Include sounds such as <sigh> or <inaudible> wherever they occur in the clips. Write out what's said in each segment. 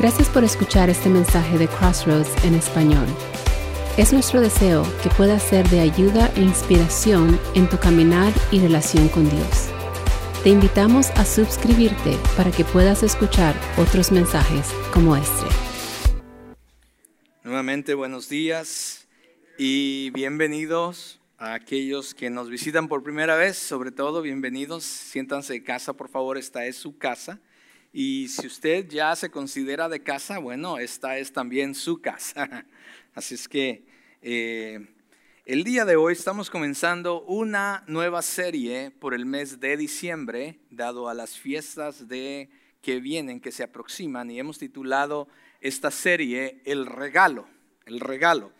Gracias por escuchar este mensaje de Crossroads en español. Es nuestro deseo que pueda ser de ayuda e inspiración en tu caminar y relación con Dios. Te invitamos a suscribirte para que puedas escuchar otros mensajes como este. Nuevamente buenos días y bienvenidos a aquellos que nos visitan por primera vez, sobre todo bienvenidos, siéntanse de casa, por favor, esta es su casa. Y si usted ya se considera de casa, bueno, esta es también su casa. <laughs> Así es que eh, el día de hoy estamos comenzando una nueva serie por el mes de diciembre, dado a las fiestas de que vienen, que se aproximan, y hemos titulado esta serie El regalo, el regalo.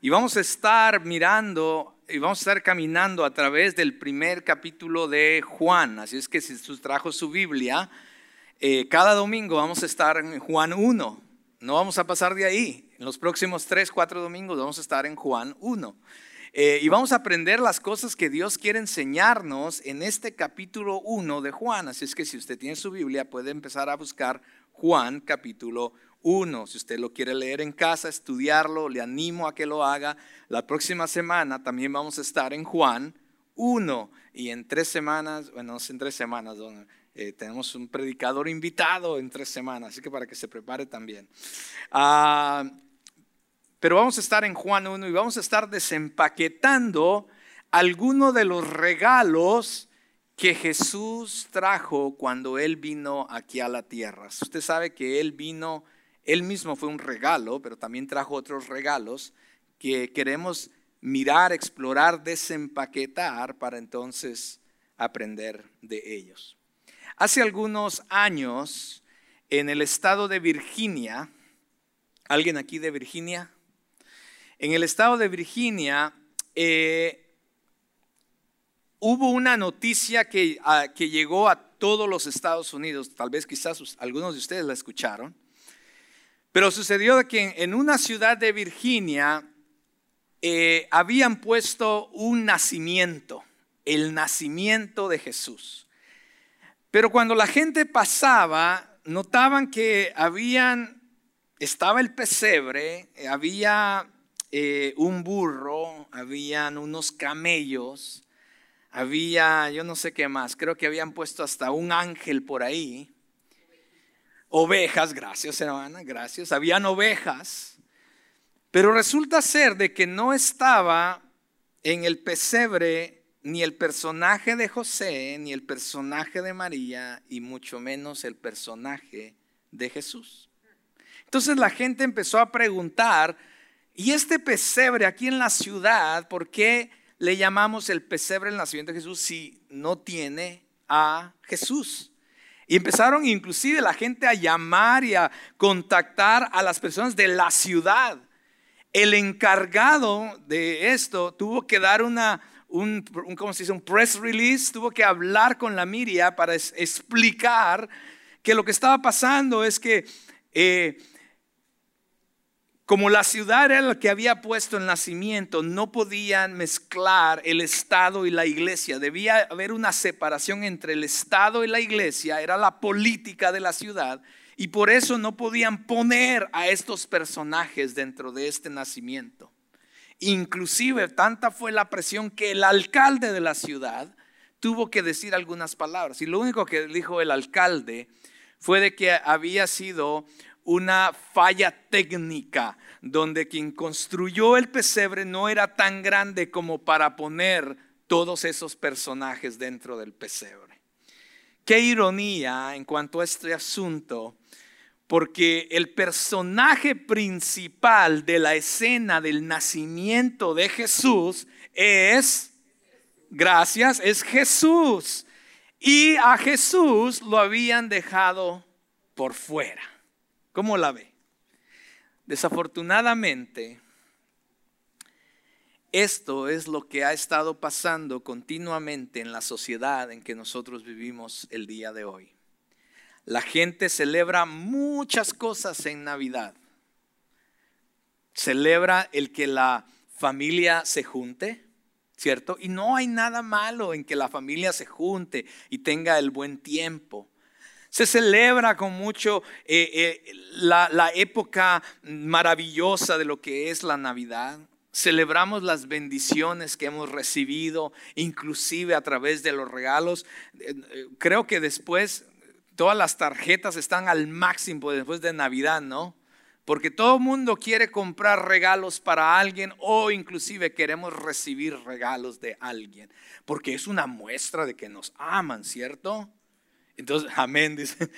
Y vamos a estar mirando y vamos a estar caminando a través del primer capítulo de Juan. Así es que si usted trajo su Biblia, eh, cada domingo vamos a estar en Juan 1. No vamos a pasar de ahí. En los próximos 3, 4 domingos vamos a estar en Juan 1. Eh, y vamos a aprender las cosas que Dios quiere enseñarnos en este capítulo 1 de Juan. Así es que si usted tiene su Biblia puede empezar a buscar Juan capítulo 1. Si usted lo quiere leer en casa, estudiarlo, le animo a que lo haga. La próxima semana también vamos a estar en Juan 1. Y en tres semanas, bueno, no en tres semanas, eh, tenemos un predicador invitado en tres semanas, así que para que se prepare también. Ah, pero vamos a estar en Juan 1 y vamos a estar desempaquetando algunos de los regalos que Jesús trajo cuando Él vino aquí a la tierra. Usted sabe que Él vino, Él mismo fue un regalo, pero también trajo otros regalos que queremos mirar, explorar, desempaquetar para entonces aprender de ellos. Hace algunos años, en el estado de Virginia, ¿alguien aquí de Virginia? En el estado de Virginia eh, hubo una noticia que, que, llegó a todos los Estados Unidos, tal vez quizás algunos de ustedes la escucharon, pero sucedió que en una ciudad de Virginia eh, habían puesto un nacimiento, el nacimiento de Jesús. Pero cuando la gente pasaba, notaban que habían, estaba el pesebre, había eh, un burro, habían unos camellos, había, yo no sé qué más, creo que habían puesto hasta un ángel por ahí. Ovejas, gracias hermana, gracias. Habían ovejas. Pero resulta ser de que no estaba en el pesebre ni el personaje de José, ni el personaje de María, y mucho menos el personaje de Jesús. Entonces la gente empezó a preguntar, ¿y este pesebre aquí en la ciudad, por qué le llamamos el pesebre del nacimiento de Jesús si no tiene a Jesús? Y empezaron inclusive la gente a llamar y a contactar a las personas de la ciudad. El encargado de esto tuvo que dar una, un, ¿cómo se dice? un press release, tuvo que hablar con la Miria para explicar que lo que estaba pasando es que eh, como la ciudad era la que había puesto el nacimiento, no podían mezclar el Estado y la iglesia. Debía haber una separación entre el Estado y la iglesia, era la política de la ciudad, y por eso no podían poner a estos personajes dentro de este nacimiento. Inclusive tanta fue la presión que el alcalde de la ciudad tuvo que decir algunas palabras. Y lo único que dijo el alcalde fue de que había sido una falla técnica donde quien construyó el pesebre no era tan grande como para poner todos esos personajes dentro del pesebre. Qué ironía en cuanto a este asunto porque el personaje principal de la escena del nacimiento de Jesús es, gracias, es Jesús. Y a Jesús lo habían dejado por fuera. ¿Cómo la ve? Desafortunadamente, esto es lo que ha estado pasando continuamente en la sociedad en que nosotros vivimos el día de hoy. La gente celebra muchas cosas en Navidad. Celebra el que la familia se junte, ¿cierto? Y no hay nada malo en que la familia se junte y tenga el buen tiempo. Se celebra con mucho eh, eh, la, la época maravillosa de lo que es la Navidad. Celebramos las bendiciones que hemos recibido, inclusive a través de los regalos. Creo que después todas las tarjetas están al máximo después de Navidad, ¿no? Porque todo el mundo quiere comprar regalos para alguien o inclusive queremos recibir regalos de alguien. Porque es una muestra de que nos aman, ¿cierto? Entonces, <laughs> amén, dice.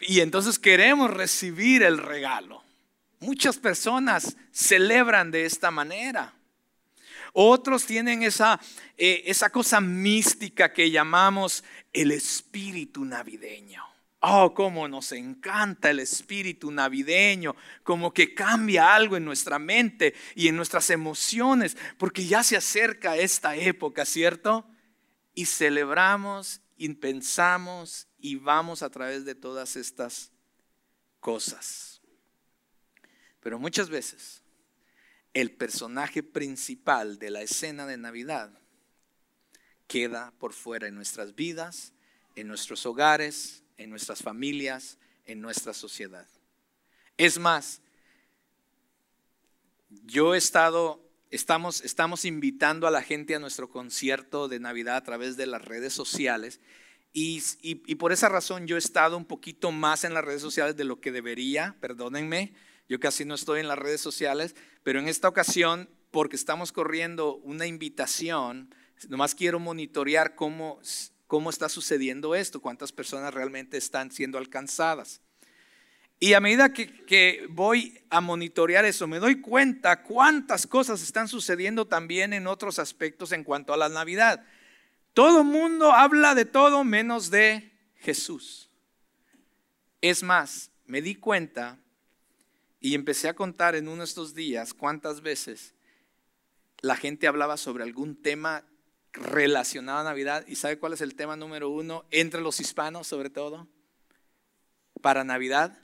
Y entonces queremos recibir el regalo. Muchas personas celebran de esta manera. Otros tienen esa, eh, esa cosa mística que llamamos el espíritu navideño. Oh, cómo nos encanta el espíritu navideño, como que cambia algo en nuestra mente y en nuestras emociones, porque ya se acerca esta época, ¿cierto? Y celebramos y pensamos y vamos a través de todas estas cosas. Pero muchas veces el personaje principal de la escena de Navidad queda por fuera en nuestras vidas, en nuestros hogares, en nuestras familias, en nuestra sociedad. Es más, yo he estado, estamos, estamos invitando a la gente a nuestro concierto de Navidad a través de las redes sociales y, y, por esa razón yo he estado un poquito más en las redes sociales de lo que debería, perdónenme, yo casi no estoy en las redes sociales, pero en esta ocasión, porque estamos corriendo una invitación, nomás quiero monitorear cómo cómo está sucediendo esto, cuántas personas realmente están siendo alcanzadas. Y a medida que, voy a monitorear eso, me doy cuenta cuántas cosas están sucediendo también en otros aspectos en cuanto a la Navidad. Todo mundo habla de todo menos de Jesús. Es más, me di cuenta y empecé a contar en uno de estos días cuántas veces la gente hablaba sobre algún tema relacionado a Navidad. ¿Y sabe cuál es el tema número uno entre los hispanos sobre todo? Para Navidad,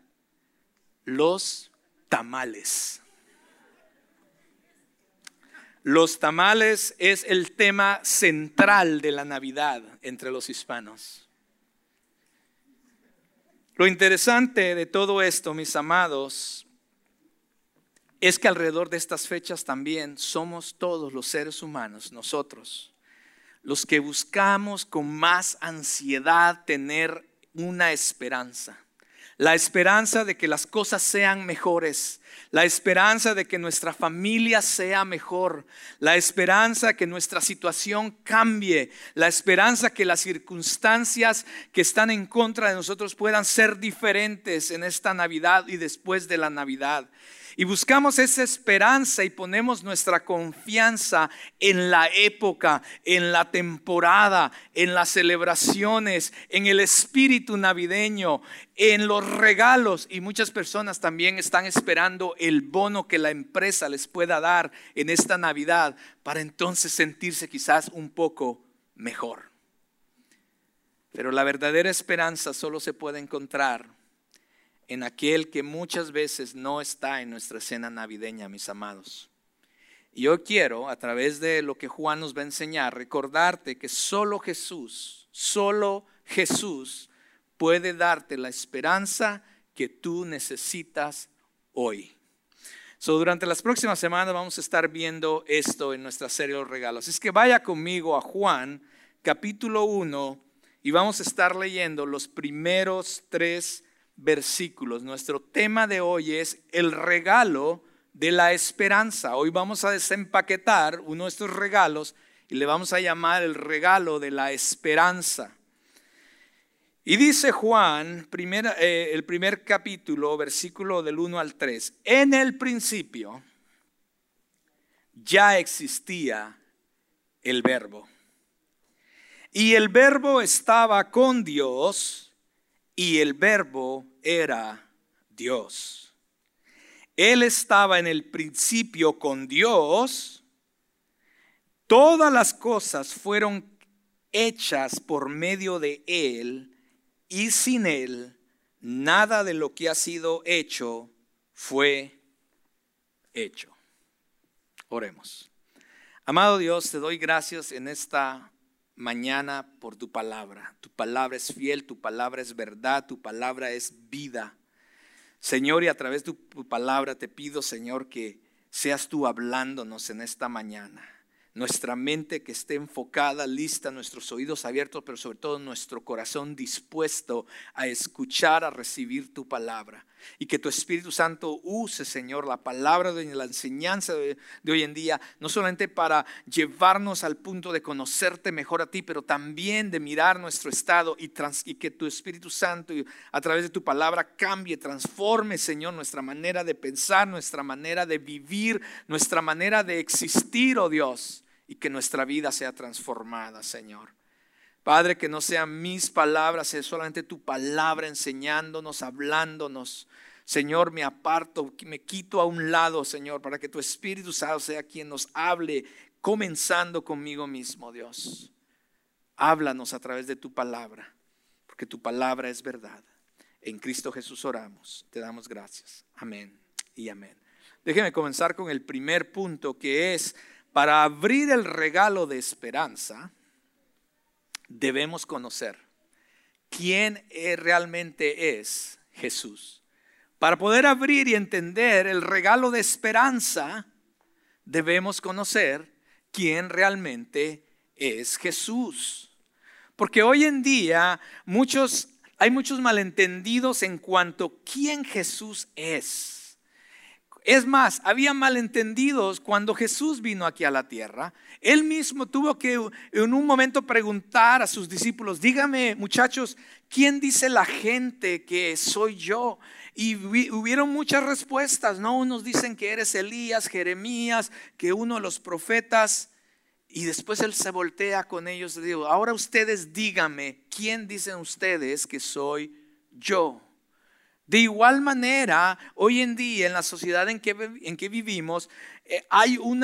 los tamales. Los tamales es el tema central de la Navidad entre los hispanos. Lo interesante de todo esto, mis amados, es que alrededor de estas fechas también somos todos los seres humanos, nosotros, los que buscamos con más ansiedad tener una esperanza. La esperanza de que las cosas sean mejores, la esperanza de que nuestra familia sea mejor, la esperanza que nuestra situación cambie, la esperanza que las circunstancias que están en contra de nosotros puedan ser diferentes en esta Navidad y después de la Navidad. Y buscamos esa esperanza y ponemos nuestra confianza en la época, en la temporada, en las celebraciones, en el espíritu navideño, en los regalos. Y muchas personas también están esperando el bono que la empresa les pueda dar en esta Navidad para entonces sentirse quizás un poco mejor. Pero la verdadera esperanza solo se puede encontrar en aquel que muchas veces no está en nuestra cena navideña, mis amados. Y yo quiero, a través de lo que Juan nos va a enseñar, recordarte que solo Jesús, solo Jesús puede darte la esperanza que tú necesitas hoy. So, durante las próximas semanas vamos a estar viendo esto en nuestra serie de los regalos. Es que vaya conmigo a Juan capítulo 1 y vamos a estar leyendo los primeros tres versículos. Nuestro tema de hoy es el regalo de la esperanza. Hoy vamos a desempaquetar uno de estos regalos y le vamos a llamar el regalo de la esperanza. Y dice Juan, eh, el primer capítulo, versículo del 1 al 3, en el principio ya existía el verbo. Y el verbo estaba con Dios y el verbo era Dios. Él estaba en el principio con Dios. Todas las cosas fueron hechas por medio de Él y sin Él nada de lo que ha sido hecho fue hecho. Oremos. Amado Dios, te doy gracias en esta mañana por tu palabra. Tu palabra es fiel, tu palabra es verdad, tu palabra es vida. Señor, y a través de tu palabra te pido, Señor, que seas tú hablándonos en esta mañana nuestra mente que esté enfocada, lista, nuestros oídos abiertos, pero sobre todo nuestro corazón dispuesto a escuchar, a recibir tu palabra. Y que tu Espíritu Santo use, Señor, la palabra de la enseñanza de, hoy en día, no solamente para llevarnos al punto de conocerte mejor a ti, pero también de mirar nuestro estado y, y que tu Espíritu Santo a través de tu palabra cambie, transforme, Señor, nuestra manera de pensar, nuestra manera de vivir, nuestra manera de existir, oh Dios y que nuestra vida sea transformada, Señor. Padre, que no sean mis palabras, sea solamente tu palabra enseñándonos, hablándonos. Señor, me aparto, me quito a un lado, Señor, para que tu Espíritu Santo sea quien nos hable, comenzando conmigo mismo, Dios. Háblanos a través de tu palabra, porque tu palabra es verdad. En Cristo Jesús oramos. Te damos gracias. Amén y amén. Déjeme comenzar con el primer punto, que es para abrir el regalo de esperanza, debemos conocer quién realmente es Jesús. Para poder abrir y entender el regalo de esperanza, debemos conocer quién realmente es Jesús. Porque hoy en día hay muchos malentendidos en cuanto a quién Jesús es. Es más, había malentendidos cuando Jesús vino aquí a la tierra. Él mismo tuvo que en un momento preguntar a sus discípulos, dígame muchachos, ¿quién dice la gente que soy yo? Y hubieron muchas respuestas, ¿no? Unos dicen que eres Elías, Jeremías, que uno de los profetas. Y después él se voltea con ellos y dijo, ahora ustedes díganme, ¿quién dicen ustedes que soy yo? De igual manera, hoy en día en la sociedad en que, en que vivimos, eh, hay un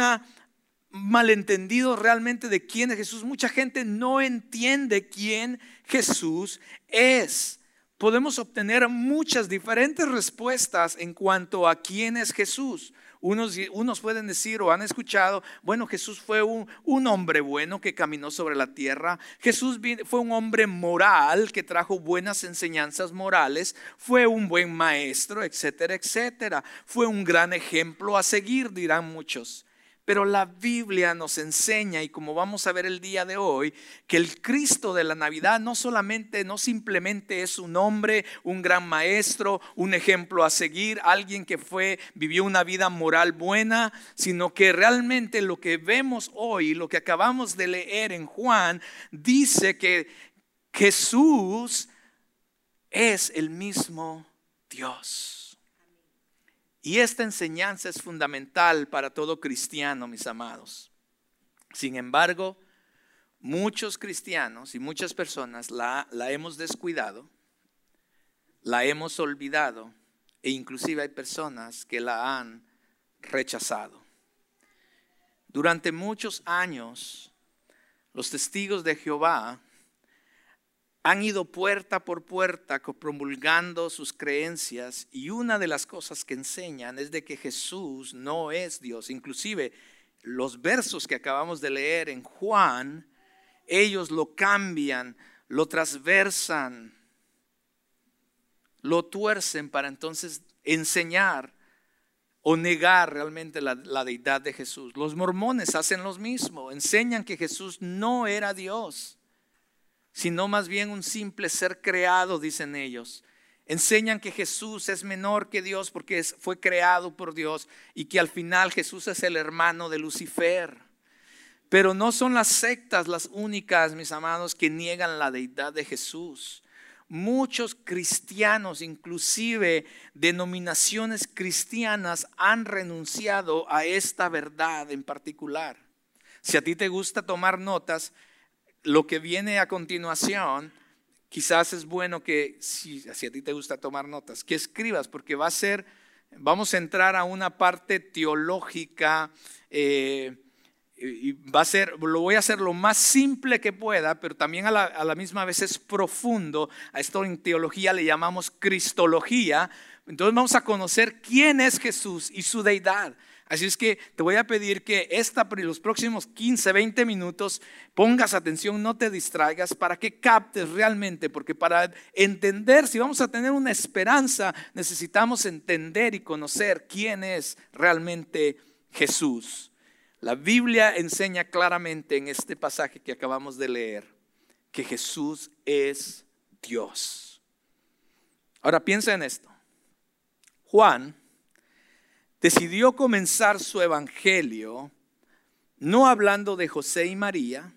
malentendido realmente de quién es Jesús. Mucha gente no entiende quién Jesús es. Podemos obtener muchas diferentes respuestas en cuanto a quién es Jesús. Unos, pueden decir o han escuchado, bueno, Jesús fue un, un, hombre bueno que caminó sobre la tierra. Jesús fue un hombre moral que trajo buenas enseñanzas morales. Fue un buen maestro, etcétera, etcétera. Fue un gran ejemplo a seguir, dirán muchos. Pero la Biblia nos enseña, y como vamos a ver el día de hoy, que el Cristo de la Navidad no solamente, no simplemente es un hombre, un gran maestro, un ejemplo a seguir, alguien que fue, vivió una vida moral buena, sino que realmente lo que vemos hoy, lo que acabamos de leer en Juan, dice que Jesús es el mismo Dios. Y esta enseñanza es fundamental para todo cristiano, mis amados. Sin embargo, muchos cristianos y muchas personas la, hemos descuidado, la hemos olvidado e inclusive hay personas que la han rechazado. Durante muchos años, los testigos de Jehová han ido puerta por puerta promulgando sus creencias y una de las cosas que enseñan es de que Jesús no es Dios. Inclusive los versos que acabamos de leer en Juan, ellos lo cambian, lo transversan, lo tuercen para entonces enseñar o negar realmente la, la, deidad de Jesús. Los mormones hacen lo mismo, enseñan que Jesús no era Dios sino más bien un simple ser creado, dicen ellos. Enseñan que Jesús es menor que Dios porque fue creado por Dios y que al final Jesús es el hermano de Lucifer. Pero no son las sectas las únicas, mis amados, que niegan la deidad de Jesús. Muchos cristianos, inclusive denominaciones cristianas, han renunciado a esta verdad en particular. Si a ti te gusta tomar notas, lo que viene a continuación, quizás es bueno que, si, a ti te gusta tomar notas, que escribas, porque va a ser, vamos a entrar a una parte teológica. Eh, y va a ser, lo voy a hacer lo más simple que pueda, pero también a la, a la, misma vez es profundo. A esto en teología le llamamos cristología. Entonces vamos a conocer quién es Jesús y su deidad. Así es que te voy a pedir que esta, los próximos 15, 20 minutos pongas atención, no te distraigas para que captes realmente, porque para entender, si vamos a tener una esperanza, necesitamos entender y conocer quién es realmente Jesús. La Biblia enseña claramente en este pasaje que acabamos de leer que Jesús es Dios. Ahora piensa en esto. Juan decidió comenzar su evangelio no hablando de José y María.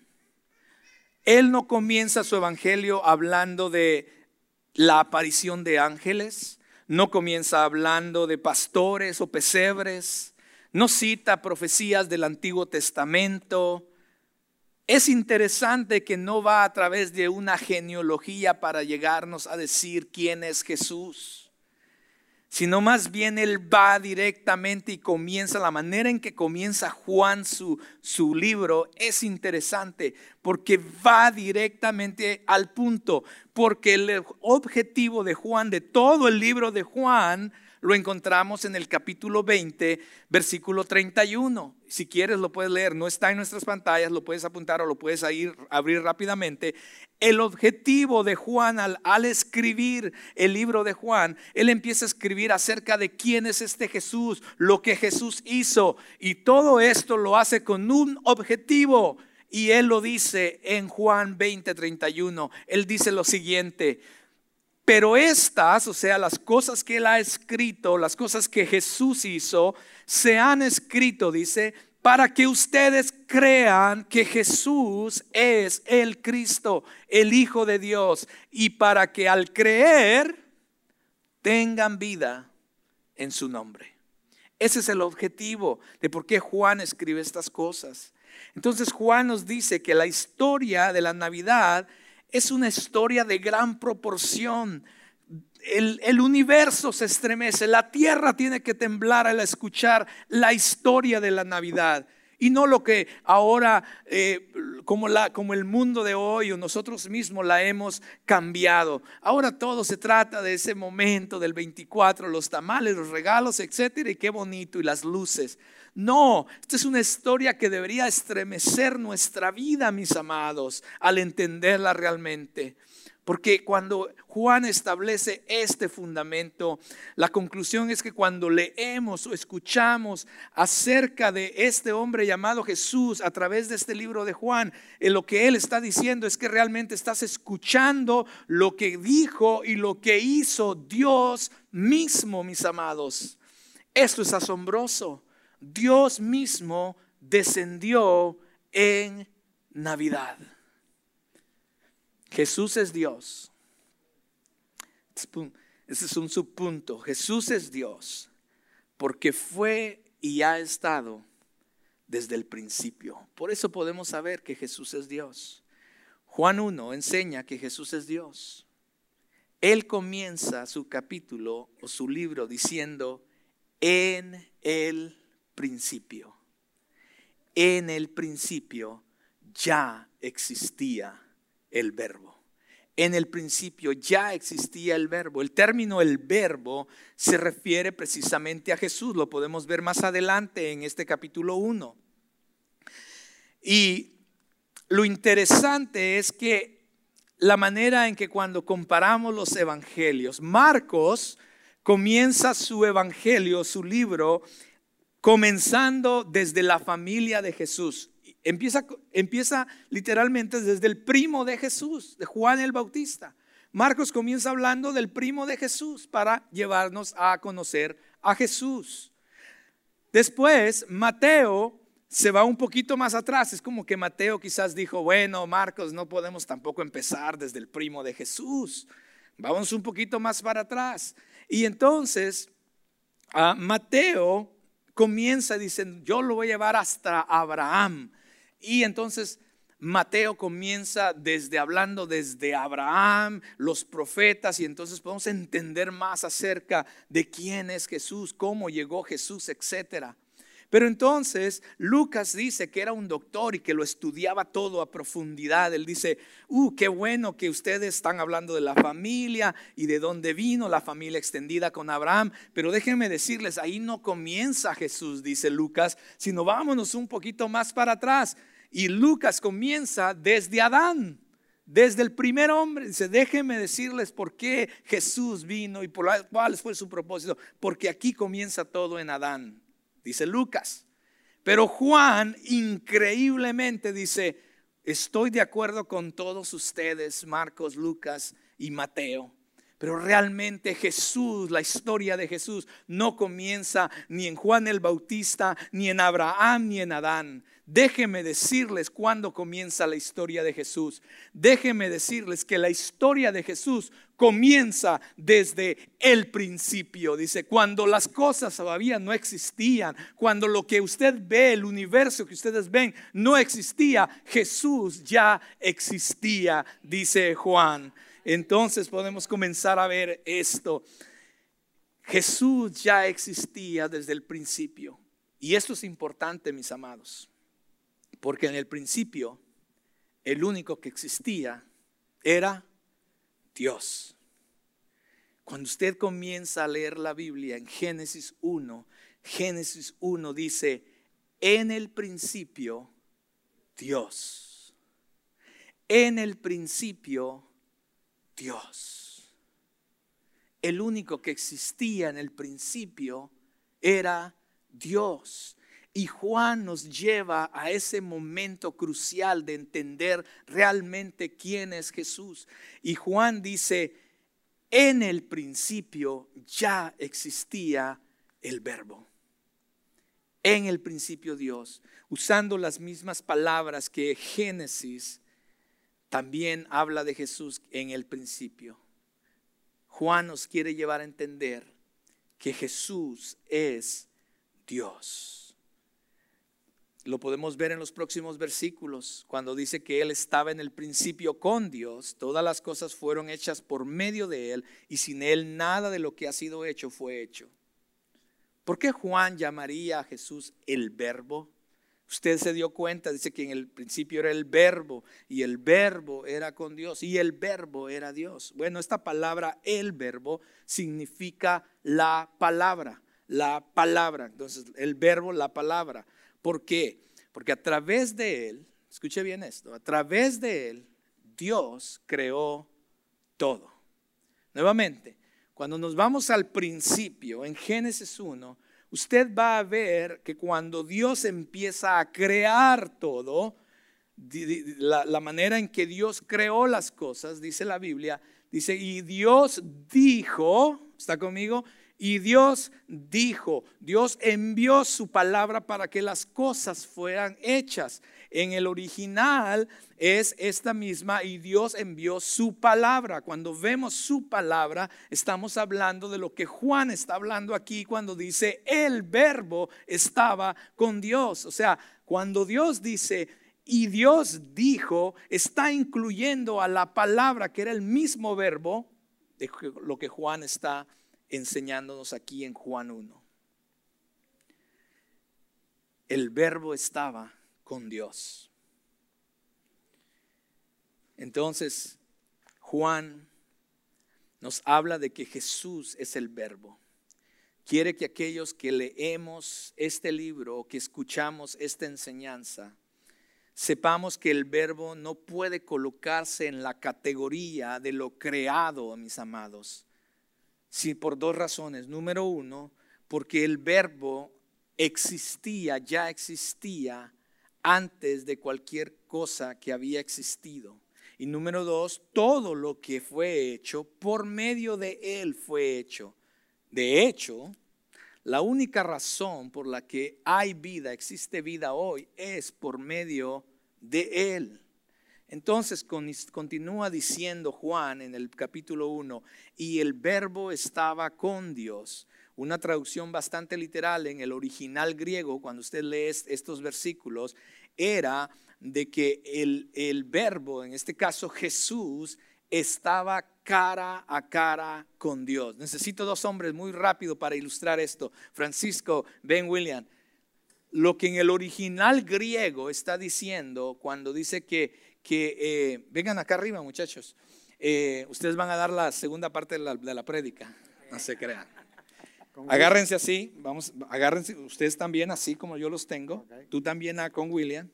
Él no comienza su evangelio hablando de la aparición de ángeles, no comienza hablando de pastores o pesebres, no cita profecías del Antiguo Testamento. Es interesante que no va a través de una genealogía para llegarnos a decir quién es Jesús sino más bien él va directamente y comienza, la manera en que comienza Juan su, su libro es interesante porque va directamente al punto, porque el objetivo de Juan, de todo el libro de Juan, lo encontramos en el capítulo 20, versículo 31. Si quieres lo puedes leer, no está en nuestras pantallas, lo puedes apuntar o lo puedes ir, abrir rápidamente. El objetivo de Juan al, al escribir el libro de Juan, él empieza a escribir acerca de quién es este Jesús, lo que Jesús hizo y todo esto lo hace con un objetivo. Y él lo dice en Juan 20, 31. Él dice lo siguiente, pero estas, o sea, las cosas que él ha escrito, las cosas que Jesús hizo, se han escrito, dice, para que ustedes crean que Jesús es el Cristo, el Hijo de Dios, y para que al creer tengan vida en su nombre. Ese es el objetivo de por qué Juan escribe estas cosas. Entonces Juan nos dice que la historia de la Navidad es una historia de gran proporción. El, universo se estremece, la tierra tiene que temblar al escuchar la historia de la Navidad y no lo que ahora, eh, como, la, como el mundo de hoy o nosotros mismos la hemos cambiado. Ahora todo se trata de ese momento del 24, los tamales, los regalos, etcétera, y qué bonito, y las luces. No, esta es una historia que debería estremecer nuestra vida, mis amados, al entenderla realmente. Porque cuando Juan establece este fundamento, la conclusión es que cuando leemos o escuchamos acerca de este hombre llamado Jesús a través de este libro de Juan, en eh, lo que él está diciendo es que realmente estás escuchando lo que dijo y lo que hizo Dios mismo, mis amados. Esto es asombroso. Dios mismo descendió en Navidad. Jesús es Dios. Ese es un subpunto. Jesús es Dios porque fue y ha estado desde el principio. Por eso podemos saber que Jesús es Dios. Juan 1 enseña que Jesús es Dios. Él comienza su capítulo o su libro diciendo, en el principio. En el principio ya existía el verbo. En el principio ya existía el verbo. El término el verbo se refiere precisamente a Jesús. Lo podemos ver más adelante en este capítulo 1. Y lo interesante es que la manera en que cuando comparamos los evangelios, Marcos comienza su evangelio, su libro, comenzando desde la familia de Jesús. Empieza, empieza literalmente desde el primo de Jesús, de Juan el Bautista. Marcos comienza hablando del primo de Jesús para llevarnos a conocer a Jesús. Después, Mateo se va un poquito más atrás. Es como que Mateo quizás dijo, bueno, Marcos, no podemos tampoco empezar desde el primo de Jesús. Vamos un poquito más para atrás. Y entonces, a Mateo comienza diciendo, yo lo voy a llevar hasta Abraham. Y entonces Mateo comienza desde hablando desde Abraham, los profetas, y entonces podemos entender más acerca de quién es Jesús, cómo llegó Jesús, etcétera. Pero entonces Lucas dice que era un doctor y que lo estudiaba todo a profundidad. Él dice, uh, qué bueno que ustedes están hablando de la familia y de dónde vino la familia extendida con Abraham. Pero déjenme decirles, ahí no comienza Jesús, dice Lucas, sino vámonos un poquito más para atrás. Y Lucas comienza desde Adán. Desde el primer hombre, dice, déjenme decirles por qué Jesús vino y por cuál fue su propósito, porque aquí comienza todo en Adán dice Lucas. Pero Juan increíblemente dice, estoy de acuerdo con todos ustedes, Marcos, Lucas y Mateo. Pero realmente Jesús, la historia de Jesús, no comienza ni en Juan el Bautista, ni en Abraham, ni en Adán. Déjenme decirles cuándo comienza la historia de Jesús. Déjenme decirles que la historia de Jesús comienza desde el principio. Dice, cuando las cosas todavía no existían, cuando lo que usted ve, el universo que ustedes ven, no existía, Jesús ya existía, dice Juan. Entonces podemos comenzar a ver esto. Jesús ya existía desde el principio. Y esto es importante, mis amados. Porque en el principio el único que existía era Dios. Cuando usted comienza a leer la Biblia en Génesis 1, Génesis 1 dice, en el principio Dios. En el principio Dios. El único que existía en el principio era Dios. Y Juan nos lleva a ese momento crucial de entender realmente quién es Jesús. Y Juan dice, en el principio ya existía el verbo. En el principio Dios, usando las mismas palabras que Génesis también habla de Jesús en el principio. Juan nos quiere llevar a entender que Jesús es Dios. Lo podemos ver en los próximos versículos, cuando dice que Él estaba en el principio con Dios, todas las cosas fueron hechas por medio de Él y sin Él nada de lo que ha sido hecho fue hecho. ¿Por qué Juan llamaría a Jesús el verbo? Usted se dio cuenta, dice que en el principio era el verbo y el verbo era con Dios y el verbo era Dios. Bueno, esta palabra, el verbo, significa la palabra, la palabra. Entonces, el verbo, la palabra. ¿Por qué? Porque a través de Él, escuche bien esto, a través de Él Dios creó todo. Nuevamente, cuando nos vamos al principio, en Génesis 1, usted va a ver que cuando Dios empieza a crear todo, la, la, manera en que Dios creó las cosas, dice la Biblia, dice, y Dios dijo, ¿está conmigo? Y Dios dijo, Dios envió su palabra para que las cosas fueran hechas. En el original es esta misma y Dios envió su palabra. Cuando vemos su palabra, estamos hablando de lo que Juan está hablando aquí cuando dice el verbo estaba con Dios. O sea, cuando Dios dice y Dios dijo, está incluyendo a la palabra que era el mismo verbo de lo que Juan está enseñándonos aquí en Juan 1. El verbo estaba con Dios. Entonces, Juan nos habla de que Jesús es el verbo. Quiere que aquellos que leemos este libro o que escuchamos esta enseñanza, sepamos que el verbo no puede colocarse en la categoría de lo creado, mis amados, Sí, por dos razones. Número uno, porque el verbo existía, ya existía antes de cualquier cosa que había existido. Y número dos, todo lo que fue hecho por medio de él fue hecho. De hecho, la única razón por la que hay vida, existe vida hoy, es por medio de él. Entonces continúa diciendo Juan en el capítulo 1, y el verbo estaba con Dios. Una traducción bastante literal en el original griego, cuando usted lee estos versículos, era de que el, el verbo, en este caso Jesús, estaba cara a cara con Dios. Necesito dos hombres muy rápido para ilustrar esto. Francisco, Ben William. lo que en el original griego está diciendo cuando dice que, que eh, vengan acá arriba muchachos, eh, ustedes van a dar la segunda parte de la, de prédica, no se crean. Agárrense así, vamos, agárrense ustedes también así como yo los tengo, tú también con William.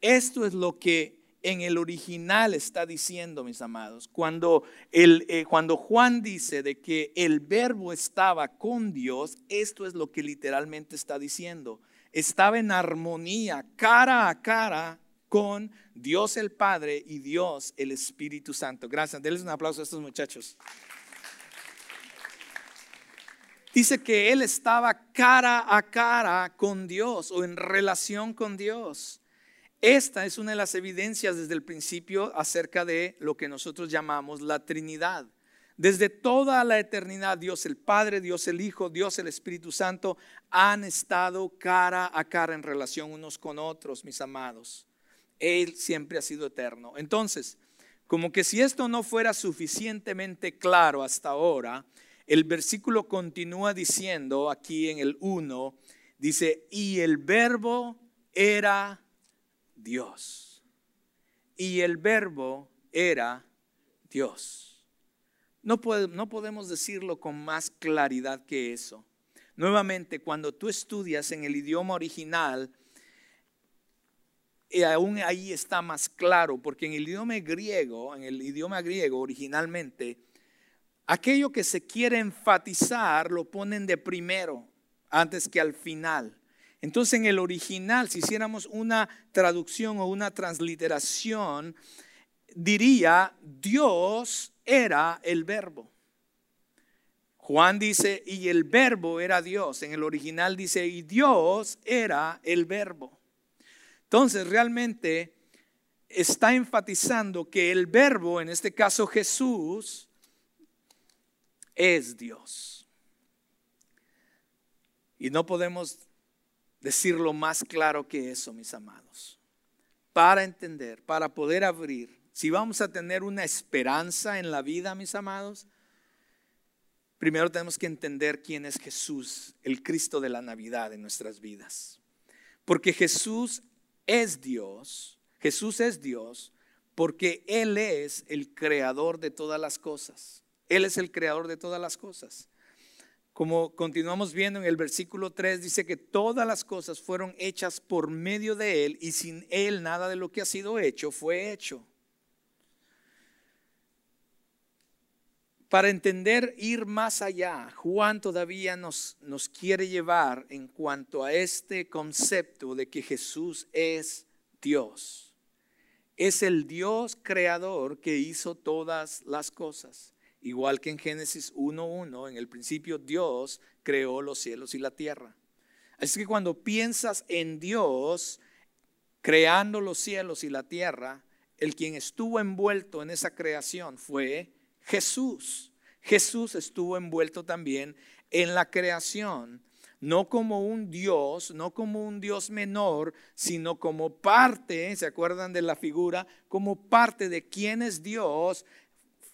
Esto es lo que en el original está diciendo, mis amados. Cuando, el, eh, cuando Juan dice de que el verbo estaba con Dios, esto es lo que literalmente está diciendo estaba en armonía, cara a cara con Dios el Padre y Dios el Espíritu Santo. Gracias. Denles un aplauso a estos muchachos. Dice que él estaba cara a cara con Dios o en relación con Dios. Esta es una de las evidencias desde el principio acerca de lo que nosotros llamamos la Trinidad. Desde toda la eternidad, Dios el Padre, Dios el Hijo, Dios el Espíritu Santo han estado cara a cara en relación unos con otros, mis amados. Él siempre ha sido eterno. Entonces, como que si esto no fuera suficientemente claro hasta ahora, el versículo continúa diciendo aquí en el 1, dice, y el verbo era Dios. Y el verbo era Dios. No, no podemos decirlo con más claridad que eso. Nuevamente, cuando tú estudias en el idioma original, y aún ahí está más claro, porque en el idioma griego, en el idioma griego originalmente, aquello que se quiere enfatizar lo ponen de primero, antes que al final. Entonces en el original, si hiciéramos una traducción o una transliteración, diría Dios era el verbo. Juan dice, y el verbo era Dios. En el original dice, y Dios era el verbo. Entonces, realmente está enfatizando que el verbo, en este caso Jesús, es Dios. Y no podemos decirlo más claro que eso, mis amados. Para entender, para poder abrir si vamos a tener una esperanza en la vida, mis amados, primero tenemos que entender quién es Jesús, el Cristo de la Navidad en nuestras vidas. Porque Jesús es Dios, Jesús es Dios porque Él es el creador de todas las cosas. Él es el creador de todas las cosas. Como continuamos viendo en el versículo 3, dice que todas las cosas fueron hechas por medio de Él y sin Él nada de lo que ha sido hecho fue hecho. Para entender, ir más allá, Juan todavía nos, nos quiere llevar en cuanto a este concepto de que Jesús es Dios. Es el Dios creador que hizo todas las cosas. Igual que en Génesis 1.1, en el principio Dios creó los cielos y la tierra. Así que cuando piensas en Dios creando los cielos y la tierra, el quien estuvo envuelto en esa creación fue Jesús. Jesús estuvo envuelto también en la creación, no como un Dios, no como un Dios menor, sino como parte, ¿se acuerdan de la figura? Como parte de quién es Dios.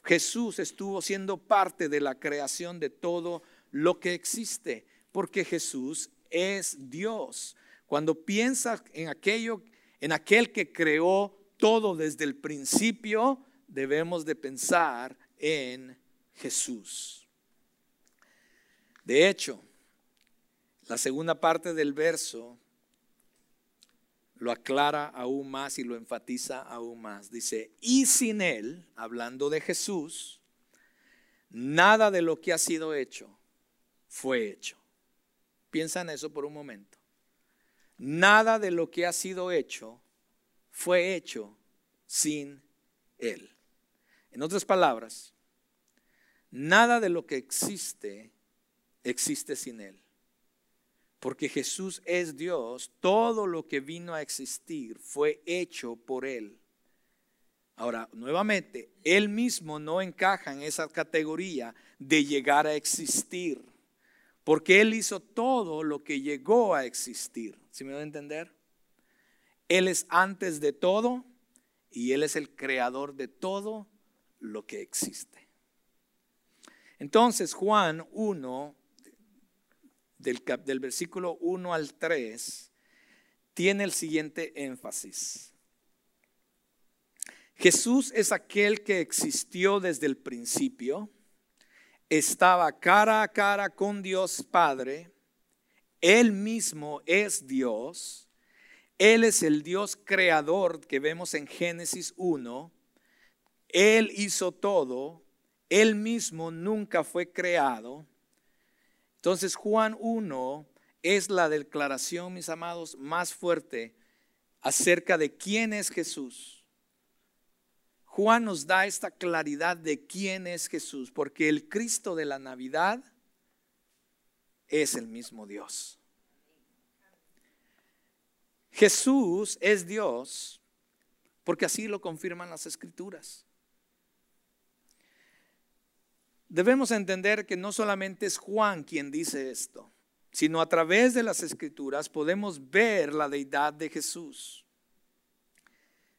Jesús estuvo siendo parte de la creación de todo lo que existe, porque Jesús es Dios. Cuando piensas en aquello, en aquel que creó todo desde el principio, debemos de pensar en Jesús. De hecho, la segunda parte del verso lo aclara aún más y lo enfatiza aún más. Dice, y sin Él, hablando de Jesús, nada de lo que ha sido hecho fue hecho. Piensa en eso por un momento. Nada de lo que ha sido hecho fue hecho sin Él. En otras palabras, nada de lo que existe existe sin Él. Porque Jesús es Dios, todo lo que vino a existir fue hecho por Él. Ahora, nuevamente, Él mismo no encaja en esa categoría de llegar a existir, porque Él hizo todo lo que llegó a existir. ¿Sí me voy a entender? Él es antes de todo y Él es el creador de todo lo que existe. Entonces Juan 1 del, del versículo 1 al 3, tiene el siguiente énfasis. Jesús es aquel que existió desde el principio, estaba cara a cara con Dios Padre, Él mismo es Dios, Él es el Dios creador que vemos en Génesis 1, Él hizo todo, Él mismo nunca fue creado. Entonces Juan 1 es la declaración, mis amados, más fuerte acerca de quién es Jesús. Juan nos da esta claridad de quién es Jesús, porque el Cristo de la Navidad es el mismo Dios. Jesús es Dios porque así lo confirman las escrituras. Debemos entender que no solamente es Juan quien dice esto, sino a través de las escrituras podemos ver la deidad de Jesús.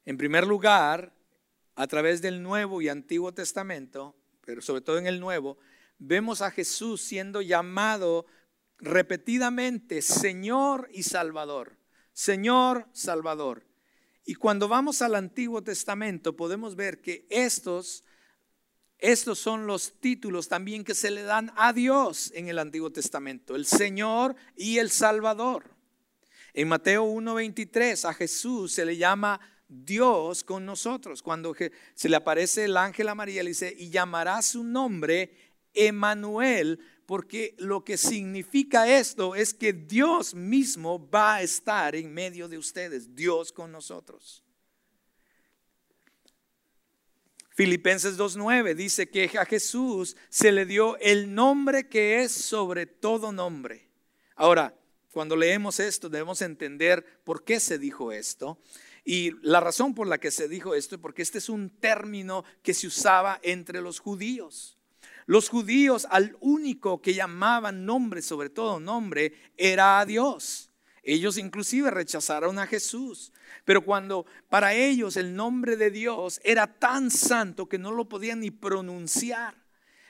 En primer lugar, a través del Nuevo y Antiguo Testamento, pero sobre todo en el Nuevo, vemos a Jesús siendo llamado repetidamente Señor y Salvador. Señor, Salvador. Y cuando vamos al Antiguo Testamento podemos ver que estos, estos son los títulos también que se le dan a Dios en el Antiguo Testamento, el Señor y el Salvador. En Mateo 1.23 a Jesús se le llama Dios con nosotros. Cuando se le aparece el ángel a María, le dice, y llamará su nombre Emanuel, porque lo que significa esto es que Dios mismo va a estar en medio de ustedes, Dios con nosotros. Filipenses 2.9 dice que a Jesús se le dio el nombre que es sobre todo nombre. Ahora, cuando leemos esto debemos entender por qué se dijo esto. Y la razón por la que se dijo esto es porque este es un término que se usaba entre los judíos. Los judíos al único que llamaban nombre, sobre todo nombre, era a Dios. Ellos inclusive rechazaron a Jesús. Pero cuando para ellos el nombre de Dios era tan santo que no lo podían ni pronunciar.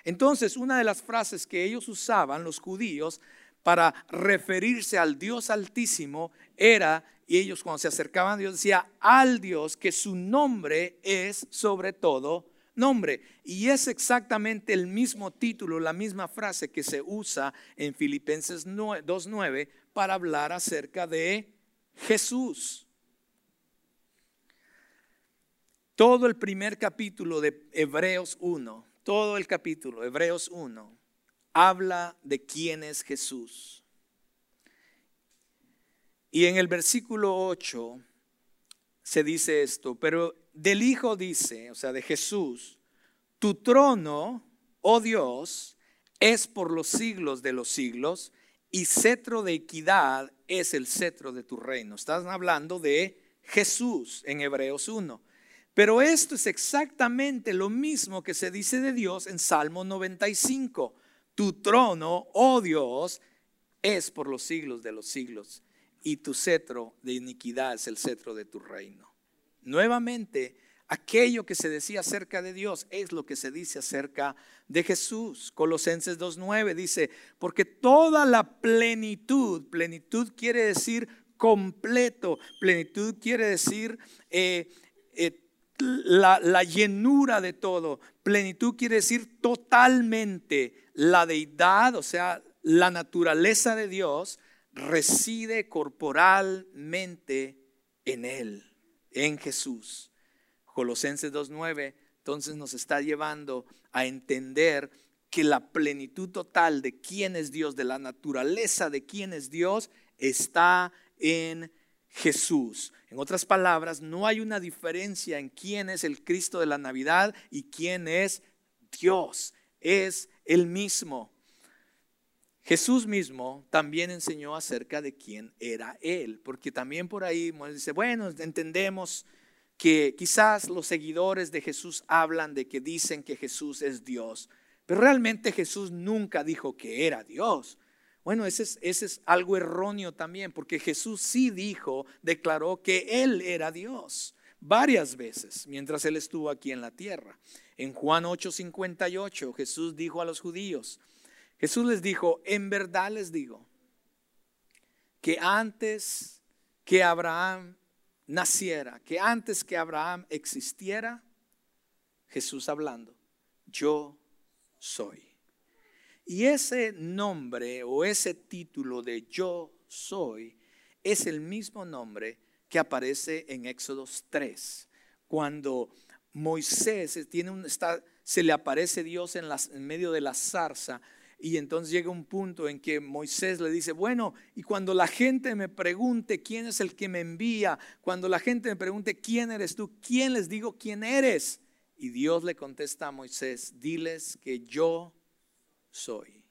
Entonces una de las frases que ellos usaban, los judíos, para referirse al Dios altísimo era y ellos cuando se acercaban a Dios decía al Dios que su nombre es sobre todo nombre. Y es exactamente el mismo título, la misma frase que se usa en Filipenses 2.9 para hablar acerca de Jesús. Todo el primer capítulo de Hebreos 1, todo el capítulo, Hebreos 1, habla de quién es Jesús. Y en el versículo 8 se dice esto, pero del Hijo dice, o sea, de Jesús, tu trono, oh Dios, es por los siglos de los siglos y cetro de equidad es el cetro de tu reino. Estás hablando de Jesús en Hebreos 1. Pero esto es exactamente lo mismo que se dice de Dios en Salmo 95. Tu trono, oh Dios, es por los siglos de los siglos y tu cetro de iniquidad es el cetro de tu reino. Nuevamente, aquello que se decía acerca de Dios es lo que se dice acerca de Jesús. Colosenses 2.9 dice, porque toda la plenitud, plenitud quiere decir completo, plenitud quiere decir eh, eh, la, la llenura de todo, plenitud quiere decir totalmente la deidad, o sea, la naturaleza de Dios reside corporalmente en Él, en Jesús. Colosenses 2.9 entonces nos está llevando a entender que la plenitud total de quién es Dios, de la naturaleza de quién es Dios, está en Jesús. En otras palabras, no hay una diferencia en quién es el Cristo de la Navidad y quién es Dios. Es el mismo. Jesús mismo también enseñó acerca de quién era Él, porque también por ahí dice, bueno, entendemos que quizás los seguidores de Jesús hablan de que dicen que Jesús es Dios, pero realmente Jesús nunca dijo que era Dios. Bueno, ese es, algo erróneo también, porque Jesús sí dijo, declaró que Él era Dios varias veces mientras Él estuvo aquí en la tierra. En Juan 8:58 Jesús dijo a los judíos, Jesús les dijo, en verdad les digo, que antes que Abraham naciera, que antes que Abraham existiera, Jesús hablando, yo soy. Y ese nombre o ese título de yo soy es el mismo nombre que aparece en Éxodos 3, cuando Moisés tiene un, está, se le aparece Dios en, en medio de la zarza y entonces llega un punto en que Moisés le dice, bueno, y cuando la gente me pregunte quién es el que me envía, cuando la gente me pregunte quién eres tú, ¿quién les digo quién eres? Y Dios le contesta a Moisés, diles que yo soy.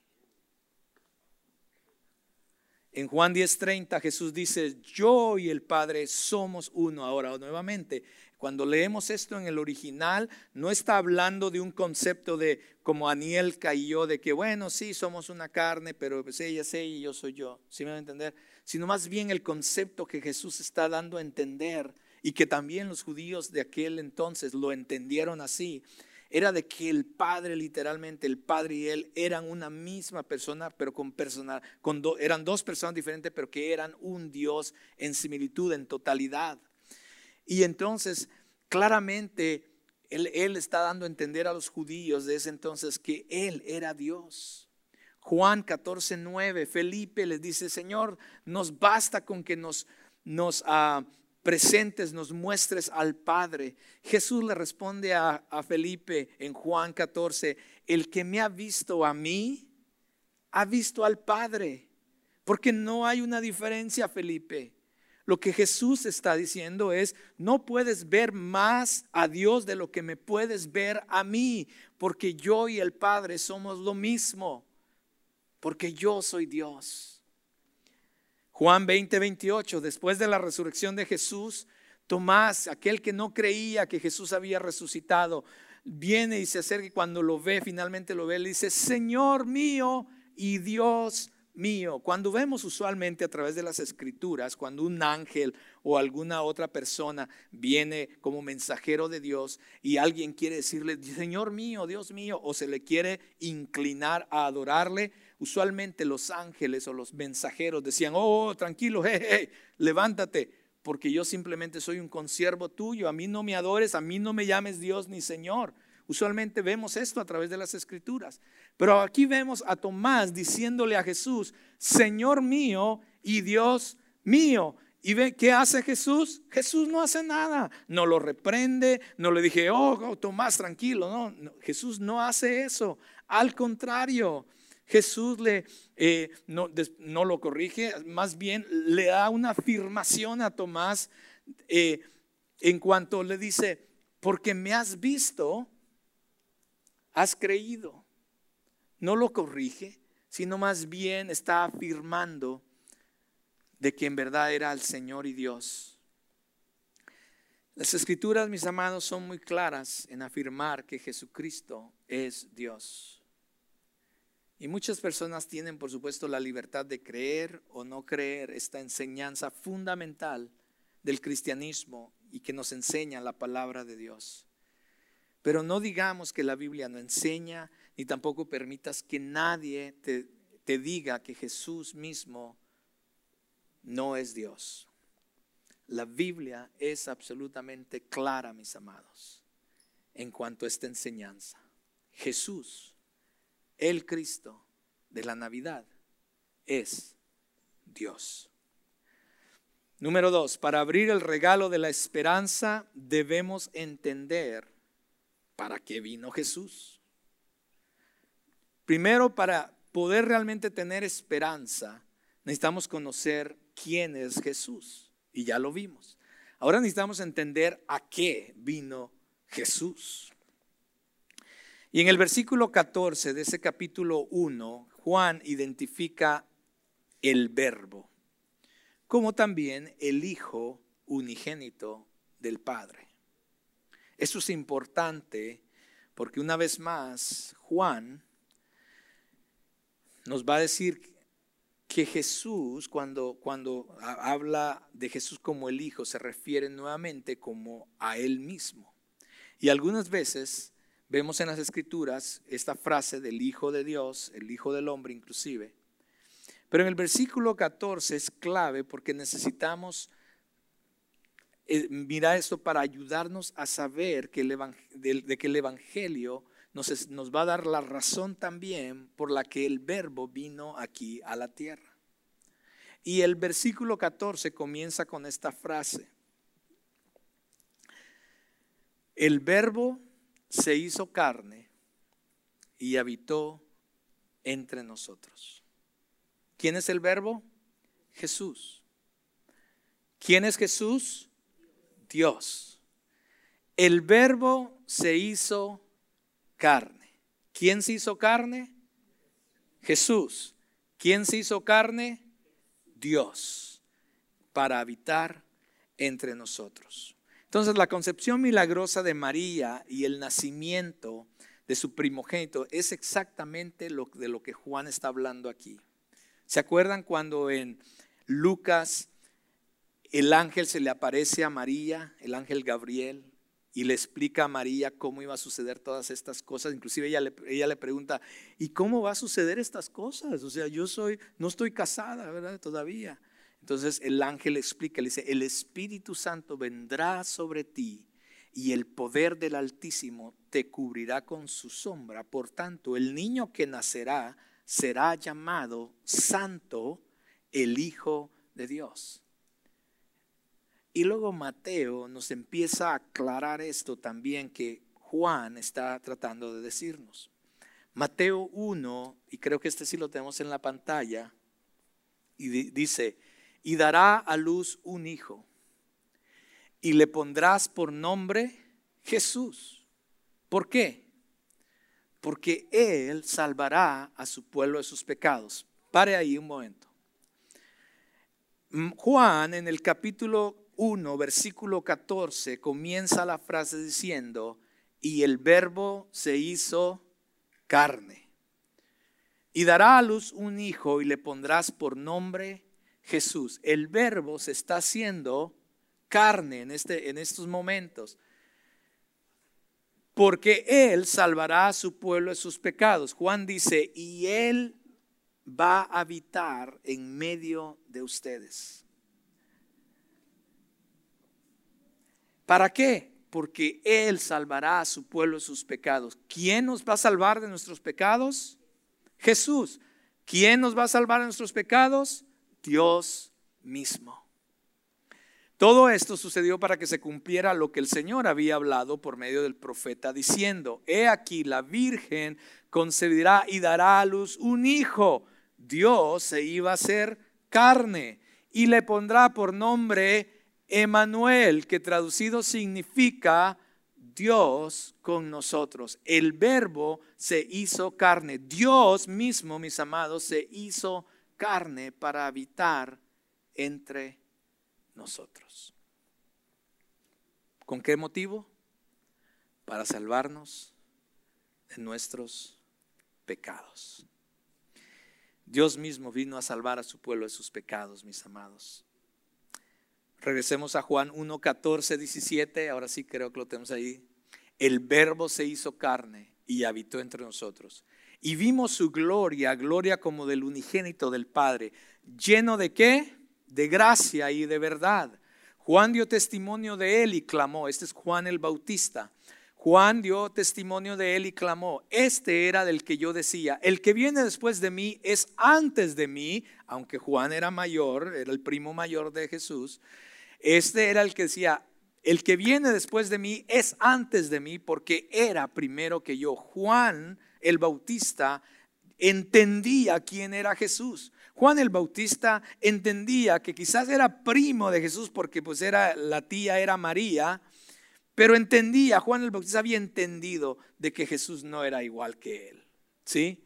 En Juan 10:30 Jesús dice, yo y el Padre somos uno. Ahora, nuevamente, cuando leemos esto en el original, no está hablando de un concepto de como Aniel cayó, de que bueno, sí, somos una carne, pero pues ella es ella y yo soy yo. ¿Sí me van a entender? Sino más bien el concepto que Jesús está dando a entender y que también los judíos de aquel entonces lo entendieron así, era de que el Padre, literalmente, el Padre y Él eran una misma persona, pero con personal, con eran dos personas diferentes, pero que eran un Dios en similitud, en totalidad. Y entonces, claramente, él, está dando a entender a los judíos de ese entonces que Él era Dios. Juan 14, 9, Felipe les dice, Señor, nos basta con que nos, uh, presentes, nos muestres al Padre. Jesús le responde a, Felipe en Juan 14, el que me ha visto a mí, ha visto al Padre. Porque no hay una diferencia, Felipe. Lo que Jesús está diciendo es, no puedes ver más a Dios de lo que me puedes ver a mí, porque yo y el Padre somos lo mismo, porque yo soy Dios. Juan 20, 28, después de la resurrección de Jesús, Tomás, aquel que no creía que Jesús había resucitado, viene y se acerca y cuando lo ve, finalmente lo ve, le dice, Señor mío y Dios mío. Cuando vemos usualmente a través de las escrituras, cuando un ángel o alguna otra persona viene como mensajero de Dios y alguien quiere decirle, Señor mío, Dios mío, o se le quiere inclinar a adorarle, usualmente los ángeles o los mensajeros decían, oh, tranquilo, <laughs> levántate, porque yo simplemente soy un consiervo tuyo, a mí no me adores, a mí no me llames Dios ni Señor. Usualmente vemos esto a través de las escrituras. Pero aquí vemos a Tomás diciéndole a Jesús, Señor mío y Dios mío. ¿Y ve qué hace Jesús? Jesús no hace nada, no lo reprende, no le dije, oh, oh Tomás, tranquilo, no, Jesús no hace eso. Al contrario, Jesús eh, no, no, lo corrige, más bien le da una afirmación a Tomás eh, en cuanto le dice, porque me has visto, has creído. No lo corrige, sino más bien está afirmando de que en verdad era el Señor y Dios. Las escrituras, mis amados, son muy claras en afirmar que Jesucristo es Dios. Y muchas personas tienen, por supuesto, la libertad de creer o no creer esta enseñanza fundamental del cristianismo y que nos enseña la palabra de Dios. Pero no digamos que la Biblia no enseña, ni tampoco permitas que nadie te, te diga que Jesús mismo no es Dios. La Biblia es absolutamente clara, mis amados, en cuanto a esta enseñanza. Jesús el Cristo de la Navidad es Dios. Número dos, para abrir el regalo de la esperanza debemos entender para qué vino Jesús. Primero, para poder realmente tener esperanza, necesitamos conocer quién es Jesús. Y ya lo vimos. Ahora necesitamos entender a qué vino Jesús. Y en el versículo 14 de ese capítulo 1, Juan identifica el verbo, como también el Hijo unigénito del Padre. Eso es importante porque una vez más Juan nos va a decir que Jesús, cuando, cuando habla de Jesús como el Hijo, se refiere nuevamente como a Él mismo. Y algunas veces Vemos en las escrituras esta frase del Hijo de Dios, el Hijo del Hombre inclusive. Pero en el versículo 14 es clave porque necesitamos eh, mirar esto para ayudarnos a saber que el de, que el Evangelio nos, va a dar la razón también por la que el verbo vino aquí a la tierra. Y el versículo 14 comienza con esta frase. El verbo se hizo carne y habitó entre nosotros. ¿Quién es el verbo? Jesús. ¿Quién es Jesús? Dios. El verbo se hizo carne. ¿Quién se hizo carne? Jesús. ¿Quién se hizo carne? Dios, para habitar entre nosotros. Entonces la concepción milagrosa de María y el nacimiento de su primogénito es exactamente de lo que Juan está hablando aquí. ¿Se acuerdan cuando en Lucas el ángel se le aparece a María, el ángel Gabriel, y le explica a María cómo iba a suceder todas estas cosas. Inclusive ella le, ella le pregunta, ¿y cómo va a suceder estas cosas? O sea, yo soy, no estoy casada, ¿verdad? Todavía. Entonces el ángel explica, le dice, el Espíritu Santo vendrá sobre ti y el poder del Altísimo te cubrirá con su sombra. Por tanto, el niño que nacerá será llamado Santo, el Hijo de Dios. Y luego Mateo nos empieza a aclarar esto también que Juan está tratando de decirnos. Mateo 1, y creo que este sí lo tenemos en la pantalla, y dice, y dará a luz un hijo, y le pondrás por nombre Jesús. ¿Por qué? Porque Él salvará a su pueblo de sus pecados. Pare ahí un momento. Juan en el capítulo 1, versículo 14, comienza la frase diciendo, y el verbo se hizo carne. Y dará a luz un hijo y le pondrás por nombre Jesús. El verbo se está haciendo carne en, este, en estos momentos. Porque Él salvará a su pueblo de sus pecados. Juan dice, y Él va a habitar en medio de ustedes. ¿Para qué? Porque Él salvará a su pueblo de sus pecados. ¿Quién nos va a salvar de nuestros pecados? Jesús. ¿Quién nos va a salvar de nuestros pecados? Dios mismo. Todo esto sucedió para que se cumpliera lo que el Señor había hablado por medio del profeta diciendo, he aquí la Virgen concebirá y dará a luz un hijo. Dios se iba a hacer carne y le pondrá por nombre Emanuel, que traducido significa Dios con nosotros. El verbo se hizo carne. Dios mismo, mis amados, se hizo carne para habitar entre nosotros. ¿Con qué motivo? Para salvarnos de nuestros pecados. Dios mismo vino a salvar a su pueblo de sus pecados, mis amados. Regresemos a Juan 1, 14, 17. Ahora sí creo que lo tenemos ahí. El verbo se hizo carne y habitó entre nosotros. Y vimos su gloria, gloria como del unigénito del Padre, lleno de qué? De gracia y de verdad. Juan dio testimonio de él y clamó. Este es Juan el Bautista. Juan dio testimonio de él y clamó, este era del que yo decía, el que viene después de mí es antes de mí, aunque Juan era mayor, era el primo mayor de Jesús, este era el que decía, el que viene después de mí es antes de mí porque era primero que yo. Juan el Bautista entendía quién era Jesús. Juan el Bautista entendía que quizás era primo de Jesús porque pues era la tía era María, pero entendía, Juan el Bautista había entendido de que Jesús no era igual que él. ¿Sí?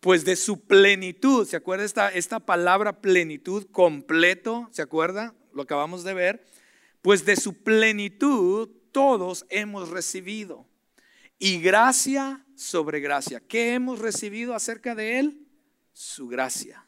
Pues de su plenitud, ¿se acuerda esta, esta palabra plenitud completo? ¿Se acuerda? Lo acabamos de ver, pues de su plenitud todos hemos recibido. Y gracia sobre gracia. ¿Qué hemos recibido acerca de Él? Su gracia,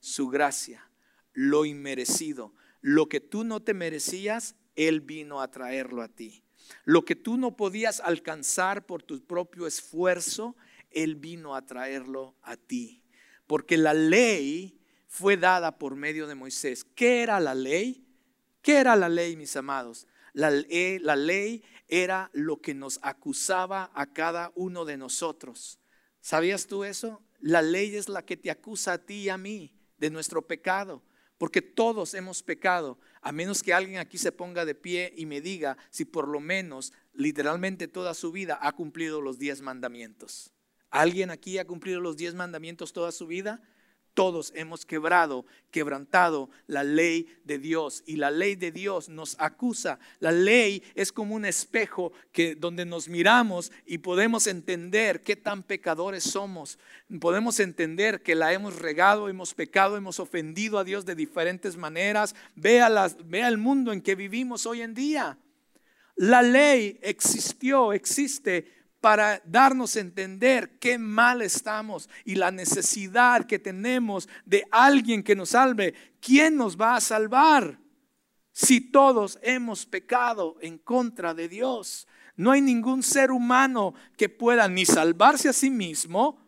su gracia, lo inmerecido. Lo que tú no te merecías, Él vino a traerlo a ti. Lo que tú no podías alcanzar por tu propio esfuerzo, Él vino a traerlo a ti. porque la ley fue dada por medio de Moisés. ¿Qué era la ley? ¿Qué era la ley, mis amados? La, la ley era lo que nos acusaba a cada uno de nosotros. ¿Sabías tú eso? La ley es la que te acusa a ti y a mí de nuestro pecado, porque todos hemos pecado, a menos que alguien aquí se ponga de pie y me diga si por lo menos literalmente toda su vida ha cumplido los diez mandamientos. ¿Alguien aquí ha cumplido los diez mandamientos toda su vida? Todos hemos quebrado, quebrantado la ley de Dios y la ley de Dios nos acusa. La ley es como un espejo que donde nos miramos y podemos entender qué tan pecadores somos. Podemos entender que la hemos regado, hemos pecado, hemos ofendido a Dios de diferentes maneras. Vea, las, vea el mundo en que vivimos hoy en día. La ley existió, existe para darnos a entender qué mal estamos y la necesidad que tenemos de alguien que nos salve. ¿Quién nos va a salvar si todos hemos pecado en contra de Dios? No hay ningún ser humano que pueda ni salvarse a sí mismo,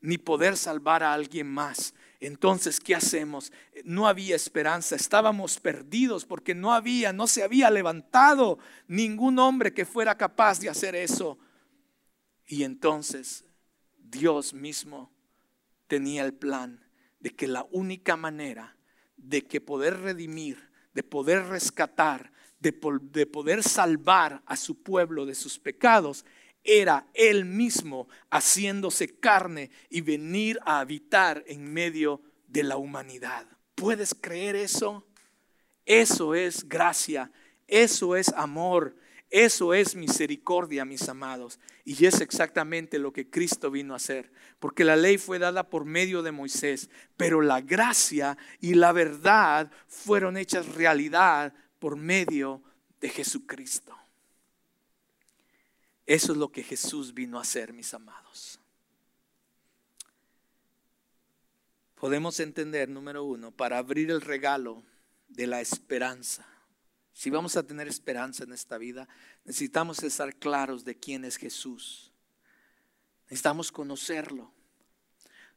ni poder salvar a alguien más. Entonces, ¿qué hacemos? No había esperanza, estábamos perdidos porque no había, no se había levantado ningún hombre que fuera capaz de hacer eso. Y entonces Dios mismo tenía el plan de que la única manera de que poder redimir, de poder rescatar, de, de, poder salvar a su pueblo de sus pecados, era Él mismo haciéndose carne y venir a habitar en medio de la humanidad. ¿Puedes creer eso? Eso es gracia, eso es amor, eso es misericordia, mis amados. Y es exactamente lo que Cristo vino a hacer. Porque la ley fue dada por medio de Moisés, pero la gracia y la verdad fueron hechas realidad por medio de Jesucristo. Eso es lo que Jesús vino a hacer, mis amados. Podemos entender, número uno, para abrir el regalo de la esperanza si vamos a tener esperanza en esta vida, necesitamos estar claros de quién es Jesús. Necesitamos conocerlo.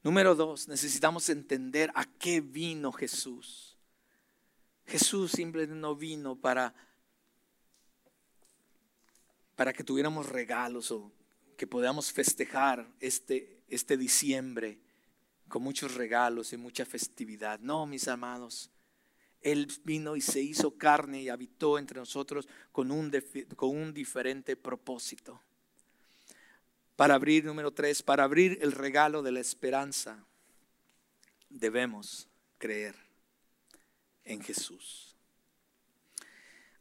Número dos, necesitamos entender a qué vino Jesús. Jesús simplemente no vino para, para que tuviéramos regalos o que podamos festejar este, este diciembre con muchos regalos y mucha festividad. No, mis amados. Él vino y se hizo carne y habitó entre nosotros con un, con un diferente propósito. Para abrir, número tres, para abrir el regalo de la esperanza, debemos creer en Jesús.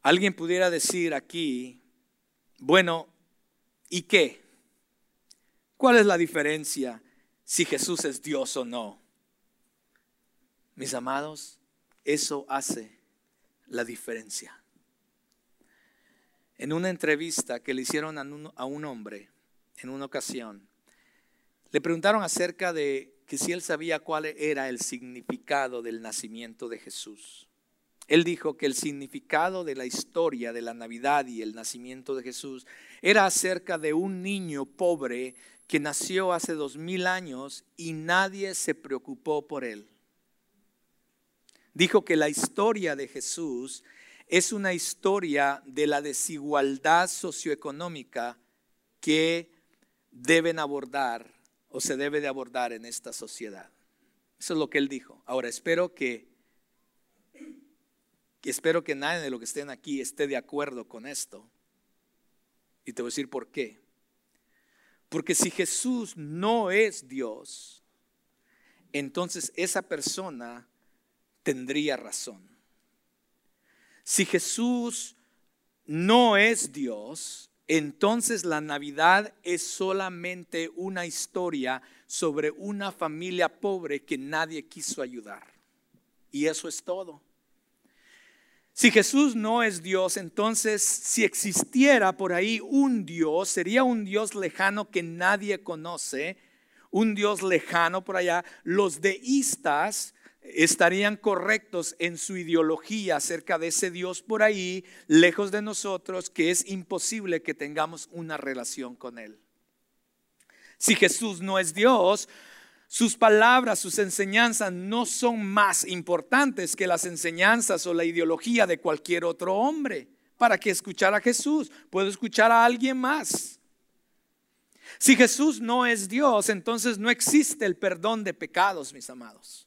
Alguien pudiera decir aquí, bueno, ¿y qué? ¿Cuál es la diferencia si Jesús es Dios o no? Mis amados, eso hace la diferencia. En una entrevista que le hicieron a un, hombre en una ocasión, le preguntaron acerca de que si él sabía cuál era el significado del nacimiento de Jesús. Él dijo que el significado de la historia de la Navidad y el nacimiento de Jesús era acerca de un niño pobre que nació hace dos mil años y nadie se preocupó por él dijo que la historia de Jesús es una historia de la desigualdad socioeconómica que deben abordar o se debe de abordar en esta sociedad. Eso es lo que él dijo. Ahora espero que, espero que nadie de los que estén aquí esté de acuerdo con esto. Y te voy a decir por qué. Porque si Jesús no es Dios, entonces esa persona tendría razón. Si Jesús no es Dios, entonces la Navidad es solamente una historia sobre una familia pobre que nadie quiso ayudar. Y eso es todo. Si Jesús no es Dios, entonces si existiera por ahí un Dios, sería un Dios lejano que nadie conoce, un Dios lejano por allá. Los deístas estarían correctos en su ideología acerca de ese Dios por ahí, lejos de nosotros, que es imposible que tengamos una relación con Él. Si Jesús no es Dios, Sus palabras, sus enseñanzas no son más importantes que las enseñanzas o la ideología de cualquier otro hombre. ¿Para qué escuchar a Jesús? Puedo escuchar a alguien más. Si Jesús no es Dios, entonces no existe el perdón de pecados, mis amados.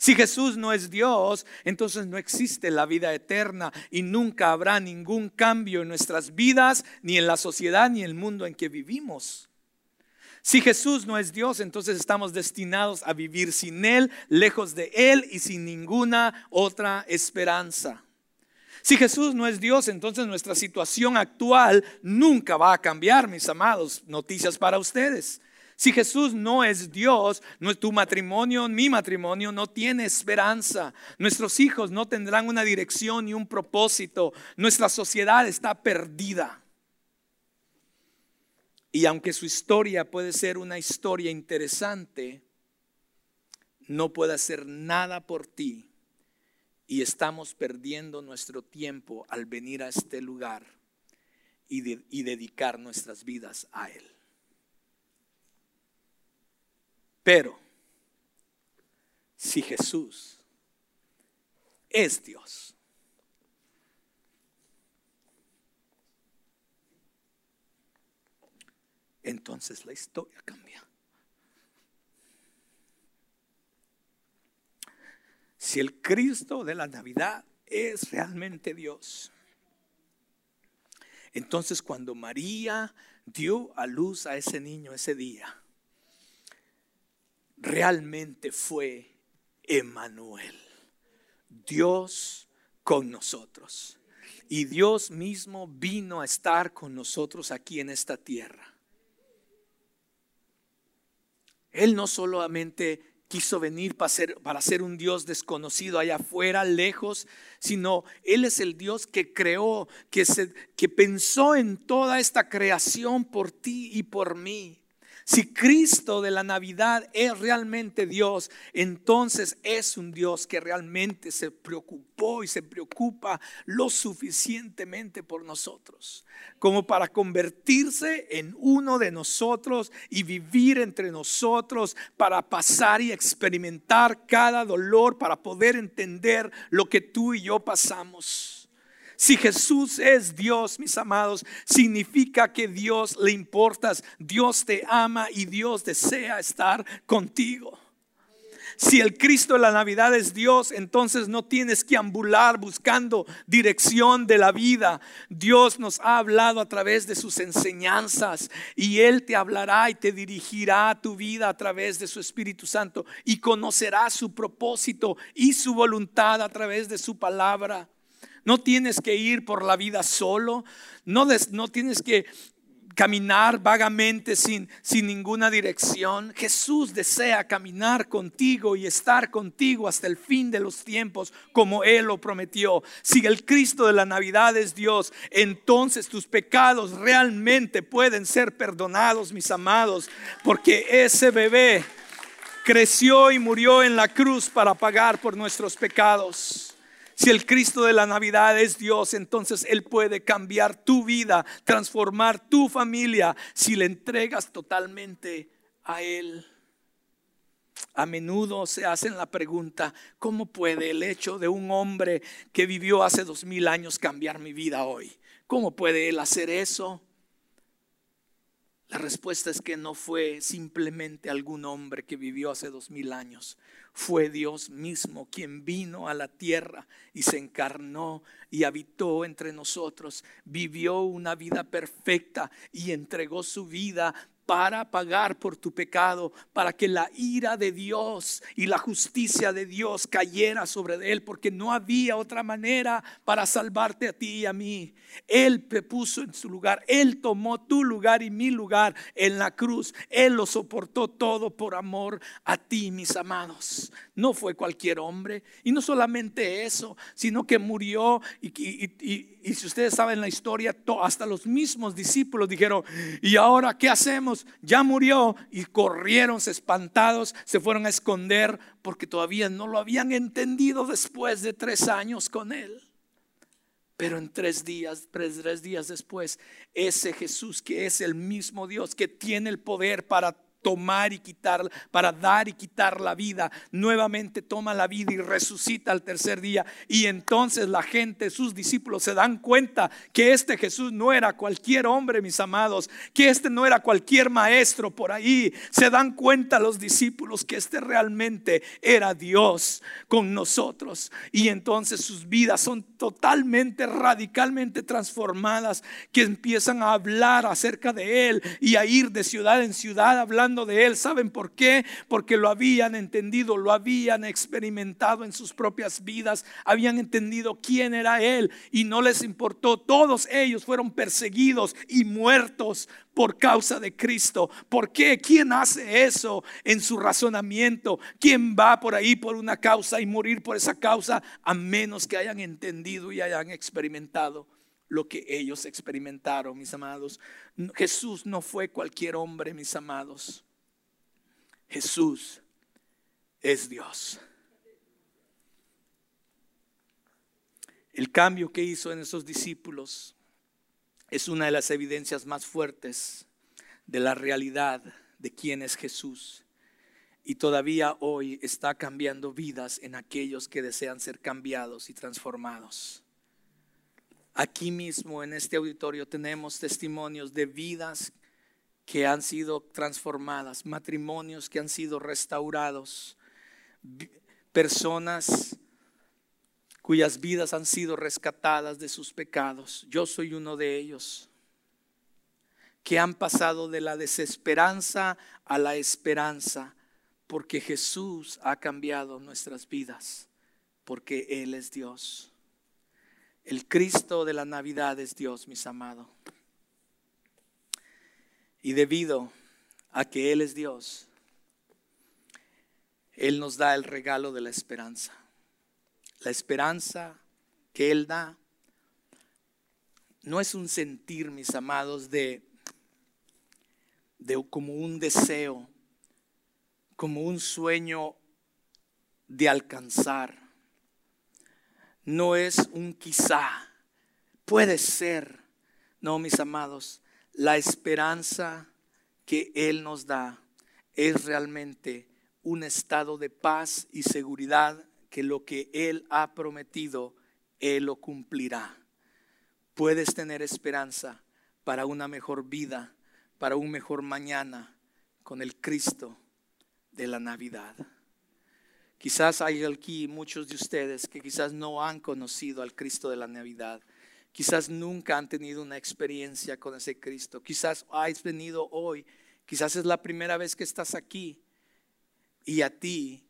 Si Jesús no es Dios, entonces no existe la vida eterna y nunca habrá ningún cambio en nuestras vidas, ni en la sociedad, ni en el mundo en que vivimos. Si Jesús no es Dios, entonces estamos destinados a vivir sin Él, lejos de Él y sin ninguna otra esperanza. Si Jesús no es Dios, entonces nuestra situación actual nunca va a cambiar, mis amados. Noticias para ustedes. Si Jesús no es Dios, tu matrimonio, mi matrimonio no tiene esperanza. Nuestros hijos no tendrán una dirección ni un propósito. Nuestra sociedad está perdida. Y aunque su historia puede ser una historia interesante, no puede hacer nada por ti. Y estamos perdiendo nuestro tiempo al venir a este lugar y, dedicar nuestras vidas a Él. Pero, si Jesús es Dios, entonces la historia cambia. Si el Cristo de la Navidad es realmente Dios, entonces cuando María dio a luz a ese niño ese día, realmente fue Emanuel, Dios con nosotros. Y Dios mismo vino a estar con nosotros aquí en esta tierra. Él no solamente quiso venir para ser, para ser un Dios desconocido allá afuera, lejos, sino Él es el Dios que creó, que, se, que pensó en toda esta creación por ti y por mí. Si Cristo de la Navidad es realmente Dios, entonces es un Dios que realmente se preocupó y se preocupa lo suficientemente por nosotros, como para convertirse en uno de nosotros y vivir entre nosotros, para pasar y experimentar cada dolor, para poder entender lo que tú y yo pasamos. Si Jesús es Dios, mis amados, significa que Dios le importas, Dios te ama y Dios desea estar contigo. Si el Cristo de la Navidad es Dios, entonces no tienes que ambular buscando dirección de la vida. Dios nos ha hablado a través de sus enseñanzas y Él te hablará y te dirigirá tu vida a través de su Espíritu Santo y conocerás su propósito y su voluntad a través de su palabra. No tienes que ir por la vida solo, no, no tienes que caminar vagamente sin, sin ninguna dirección. Jesús desea caminar contigo y estar contigo hasta el fin de los tiempos como Él lo prometió. Si el Cristo de la Navidad es Dios, entonces tus pecados realmente pueden ser perdonados, mis amados, porque ese bebé creció y murió en la cruz para pagar por nuestros pecados. Si el Cristo de la Navidad es Dios, entonces Él puede cambiar tu vida, transformar tu familia si le entregas totalmente a Él. A menudo se hacen la pregunta, ¿cómo puede el hecho de un hombre que vivió hace dos mil años cambiar mi vida hoy? ¿Cómo puede Él hacer eso? La respuesta es que no fue simplemente algún hombre que vivió hace dos mil años, fue Dios mismo quien vino a la tierra y se encarnó y habitó entre nosotros, vivió una vida perfecta y entregó su vida para pagar por tu pecado, para que la ira de Dios y la justicia de Dios cayera sobre él, porque no había otra manera para salvarte a ti y a mí. Él te puso en su lugar, Él tomó tu lugar y mi lugar en la cruz, Él lo soportó todo por amor a ti, mis amados. No fue cualquier hombre, y no solamente eso, sino que murió y, y si ustedes saben la historia, hasta los mismos discípulos dijeron, ¿y ahora qué hacemos? Ya murió y corrieron espantados, se fueron a esconder porque todavía no lo habían entendido después de tres años con él. Pero en tres días, tres días después, ese Jesús que es el mismo Dios, que tiene el poder para tomar y quitar, para dar y quitar la vida, nuevamente toma la vida y resucita al tercer día. Y entonces la gente, sus discípulos, se dan cuenta que este Jesús no era cualquier hombre, mis amados, que este no era cualquier maestro por ahí. Se dan cuenta los discípulos que este realmente era Dios con nosotros. Y entonces sus vidas son totalmente, radicalmente transformadas, que empiezan a hablar acerca de Él y a ir de ciudad en ciudad hablando de Él. ¿Saben por qué? Porque lo habían entendido, lo habían experimentado en sus propias vidas, habían entendido quién era Él y no les importó. Todos ellos fueron perseguidos y muertos por causa de Cristo. ¿Por qué? ¿Quién hace eso en su razonamiento? ¿Quién va por ahí por una causa y morir por esa causa a menos que hayan entendido y hayan experimentado? Lo que ellos experimentaron, mis amados. Jesús no fue cualquier hombre, mis amados. Jesús es Dios. El cambio que hizo en esos discípulos es una de las evidencias más fuertes de la realidad de quién es Jesús. Y todavía hoy está cambiando vidas en aquellos que desean ser cambiados y transformados. Aquí mismo en este auditorio tenemos testimonios de vidas que han sido transformadas, matrimonios que han sido restaurados, personas cuyas vidas han sido rescatadas de sus pecados. Yo soy uno de ellos, que han pasado de la desesperanza a la esperanza, porque Jesús ha cambiado nuestras vidas, porque Él es Dios. El Cristo de la Navidad es Dios, mis amados. Y debido a que Él es Dios, Él nos da el regalo de la esperanza. La esperanza que Él da no es un sentir, mis amados, de, de como un deseo, como un sueño de alcanzar no es un quizá, puede ser. No, mis amados, la esperanza que Él nos da es realmente un estado de paz y seguridad que lo que Él ha prometido, Él lo cumplirá. Puedes tener esperanza para una mejor vida, para un mejor mañana con el Cristo de la Navidad. Quizás hay aquí muchos de ustedes que quizás no han conocido al Cristo de la Navidad. Quizás nunca han tenido una experiencia con ese Cristo. Quizás has venido hoy. Quizás es la primera vez que estás aquí. Y a ti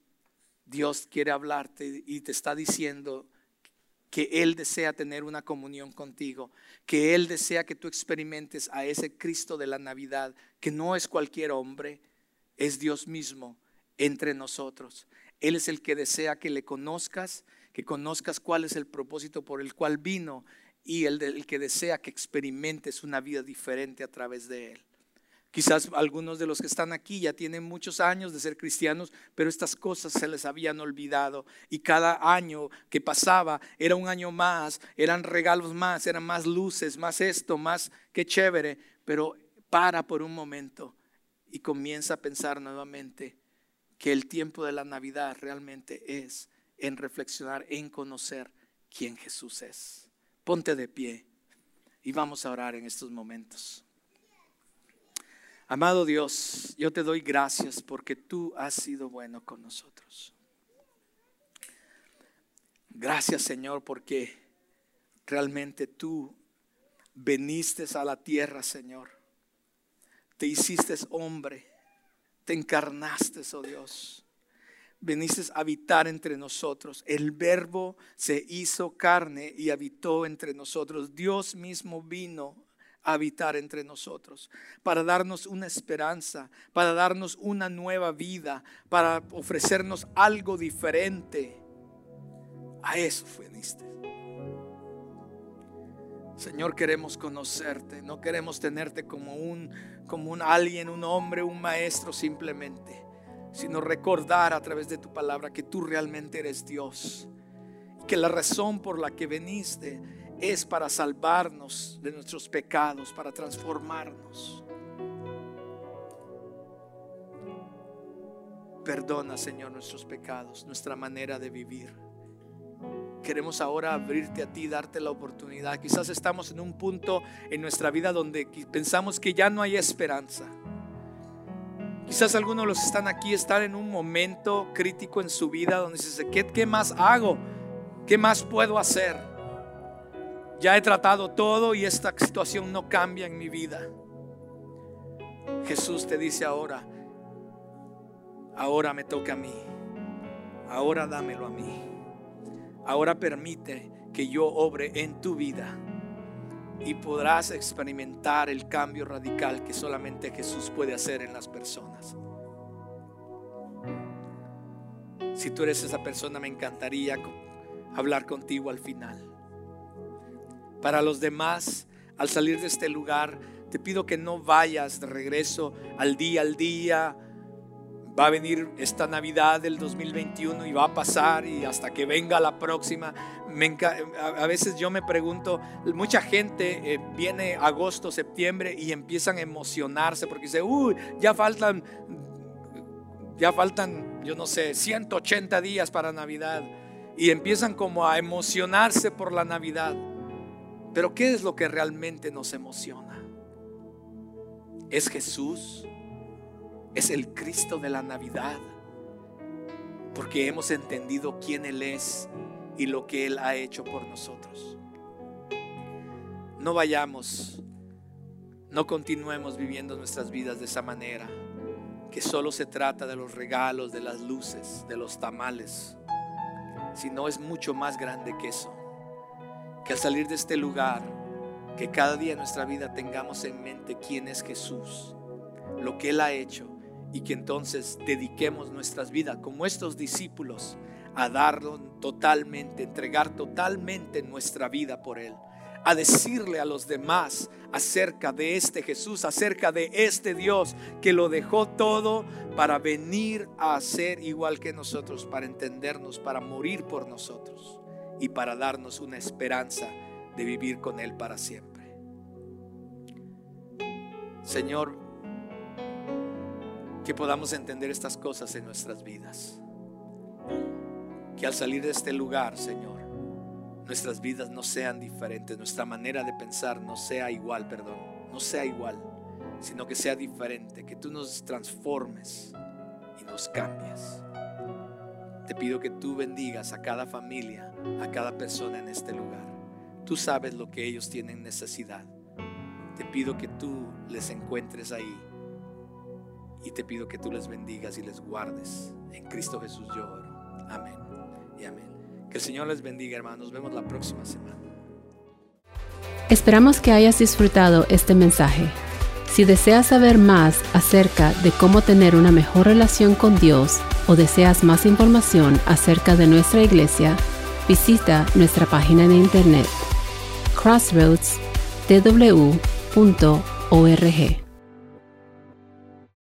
Dios quiere hablarte y te está diciendo que Él desea tener una comunión contigo, que Él desea que tú experimentes a ese Cristo de la Navidad, que no es cualquier hombre, es Dios mismo entre nosotros. Él es el que desea que le conozcas, que conozcas cuál es el propósito por el cual vino y el, que desea que experimentes una vida diferente a través de Él. Quizás algunos de los que están aquí ya tienen muchos años de ser cristianos, pero estas cosas se les habían olvidado. Y cada año que pasaba era un año más, eran regalos más, eran más luces, más esto, más que chévere. Pero para por un momento y comienza a pensar nuevamente que el tiempo de la Navidad realmente es en reflexionar, en conocer quién Jesús es. Ponte de pie y vamos a orar en estos momentos. Amado Dios, yo te doy gracias porque tú has sido bueno con nosotros. Gracias Señor porque realmente tú veniste a la tierra, Señor. Te hiciste hombre te encarnaste, oh Dios. Veniste a habitar entre nosotros. El verbo se hizo carne y habitó entre nosotros. Dios mismo vino a habitar entre nosotros, para darnos una esperanza, para darnos una nueva vida, para ofrecernos algo diferente. A eso fuiste. Señor, queremos conocerte, no queremos tenerte como un como un alguien, un hombre, un maestro simplemente, sino recordar a través de tu palabra que tú realmente eres Dios. Que la razón por la que veniste es para salvarnos de nuestros pecados, para transformarnos. perdona, Señor, nuestros pecados, nuestra manera de vivir. Queremos ahora abrirte a ti, darte la oportunidad. Quizás estamos en un punto en nuestra vida donde pensamos que ya no hay esperanza. Quizás algunos de los que están aquí están en un momento crítico en su vida donde dice, ¿qué, ¿qué más hago? ¿Qué más puedo hacer? Ya he tratado todo y esta situación no cambia en mi vida. Jesús te dice ahora, ahora me toca a mí, ahora dámelo a mí, ahora permite que yo obre en tu vida y podrás experimentar el cambio radical que solamente Jesús puede hacer en las personas. Si tú eres esa persona, me encantaría hablar contigo al final. Para los demás, al salir de este lugar, te pido que no vayas de regreso al día al día. Va a venir esta Navidad del 2021 y va a pasar y hasta que venga la próxima. a veces yo me pregunto, mucha gente eh, viene agosto, septiembre y empiezan a emocionarse porque dice, uy, ya faltan, ya faltan, yo no sé, 180 días para Navidad. Y empiezan como a emocionarse por la Navidad. Pero ¿qué es lo que realmente nos emociona? es Jesús, es el Cristo de la Navidad, porque hemos entendido quién Él es y lo que Él ha hecho por nosotros. No vayamos, no continuemos viviendo nuestras vidas de esa manera, que solo se trata de los regalos, de las luces, de los tamales, sino es mucho más grande que eso. Que al salir de este lugar, que cada día en nuestra vida tengamos en mente quién es Jesús, lo que Él ha hecho y que entonces dediquemos nuestras vidas como estos discípulos a darlo totalmente, entregar totalmente nuestra vida por Él, a decirle a los demás acerca de este Jesús, acerca de este Dios que lo dejó todo para venir a ser igual que nosotros, para entendernos, para morir por nosotros y para darnos una esperanza de vivir con Él para siempre. Señor, que podamos entender estas cosas en nuestras vidas. Que al salir de este lugar, Señor, nuestras vidas no sean diferentes, nuestra manera de pensar no sea igual, perdón, no sea igual, sino que sea diferente, que tú nos transformes y nos cambies. Te pido que tú bendigas a cada familia, a cada persona en este lugar. Tú sabes lo que ellos tienen necesidad. Te pido que tú les encuentres ahí. Y te pido que tú les bendigas y les guardes. En Cristo Jesús yo oro. Amén y amén. Que el Señor les bendiga, hermanos. Nos vemos la próxima semana. Esperamos que hayas disfrutado este mensaje. Si deseas saber más acerca de cómo tener una mejor relación con Dios o deseas más información acerca de nuestra iglesia, visita nuestra página de internet crossroadstw.org.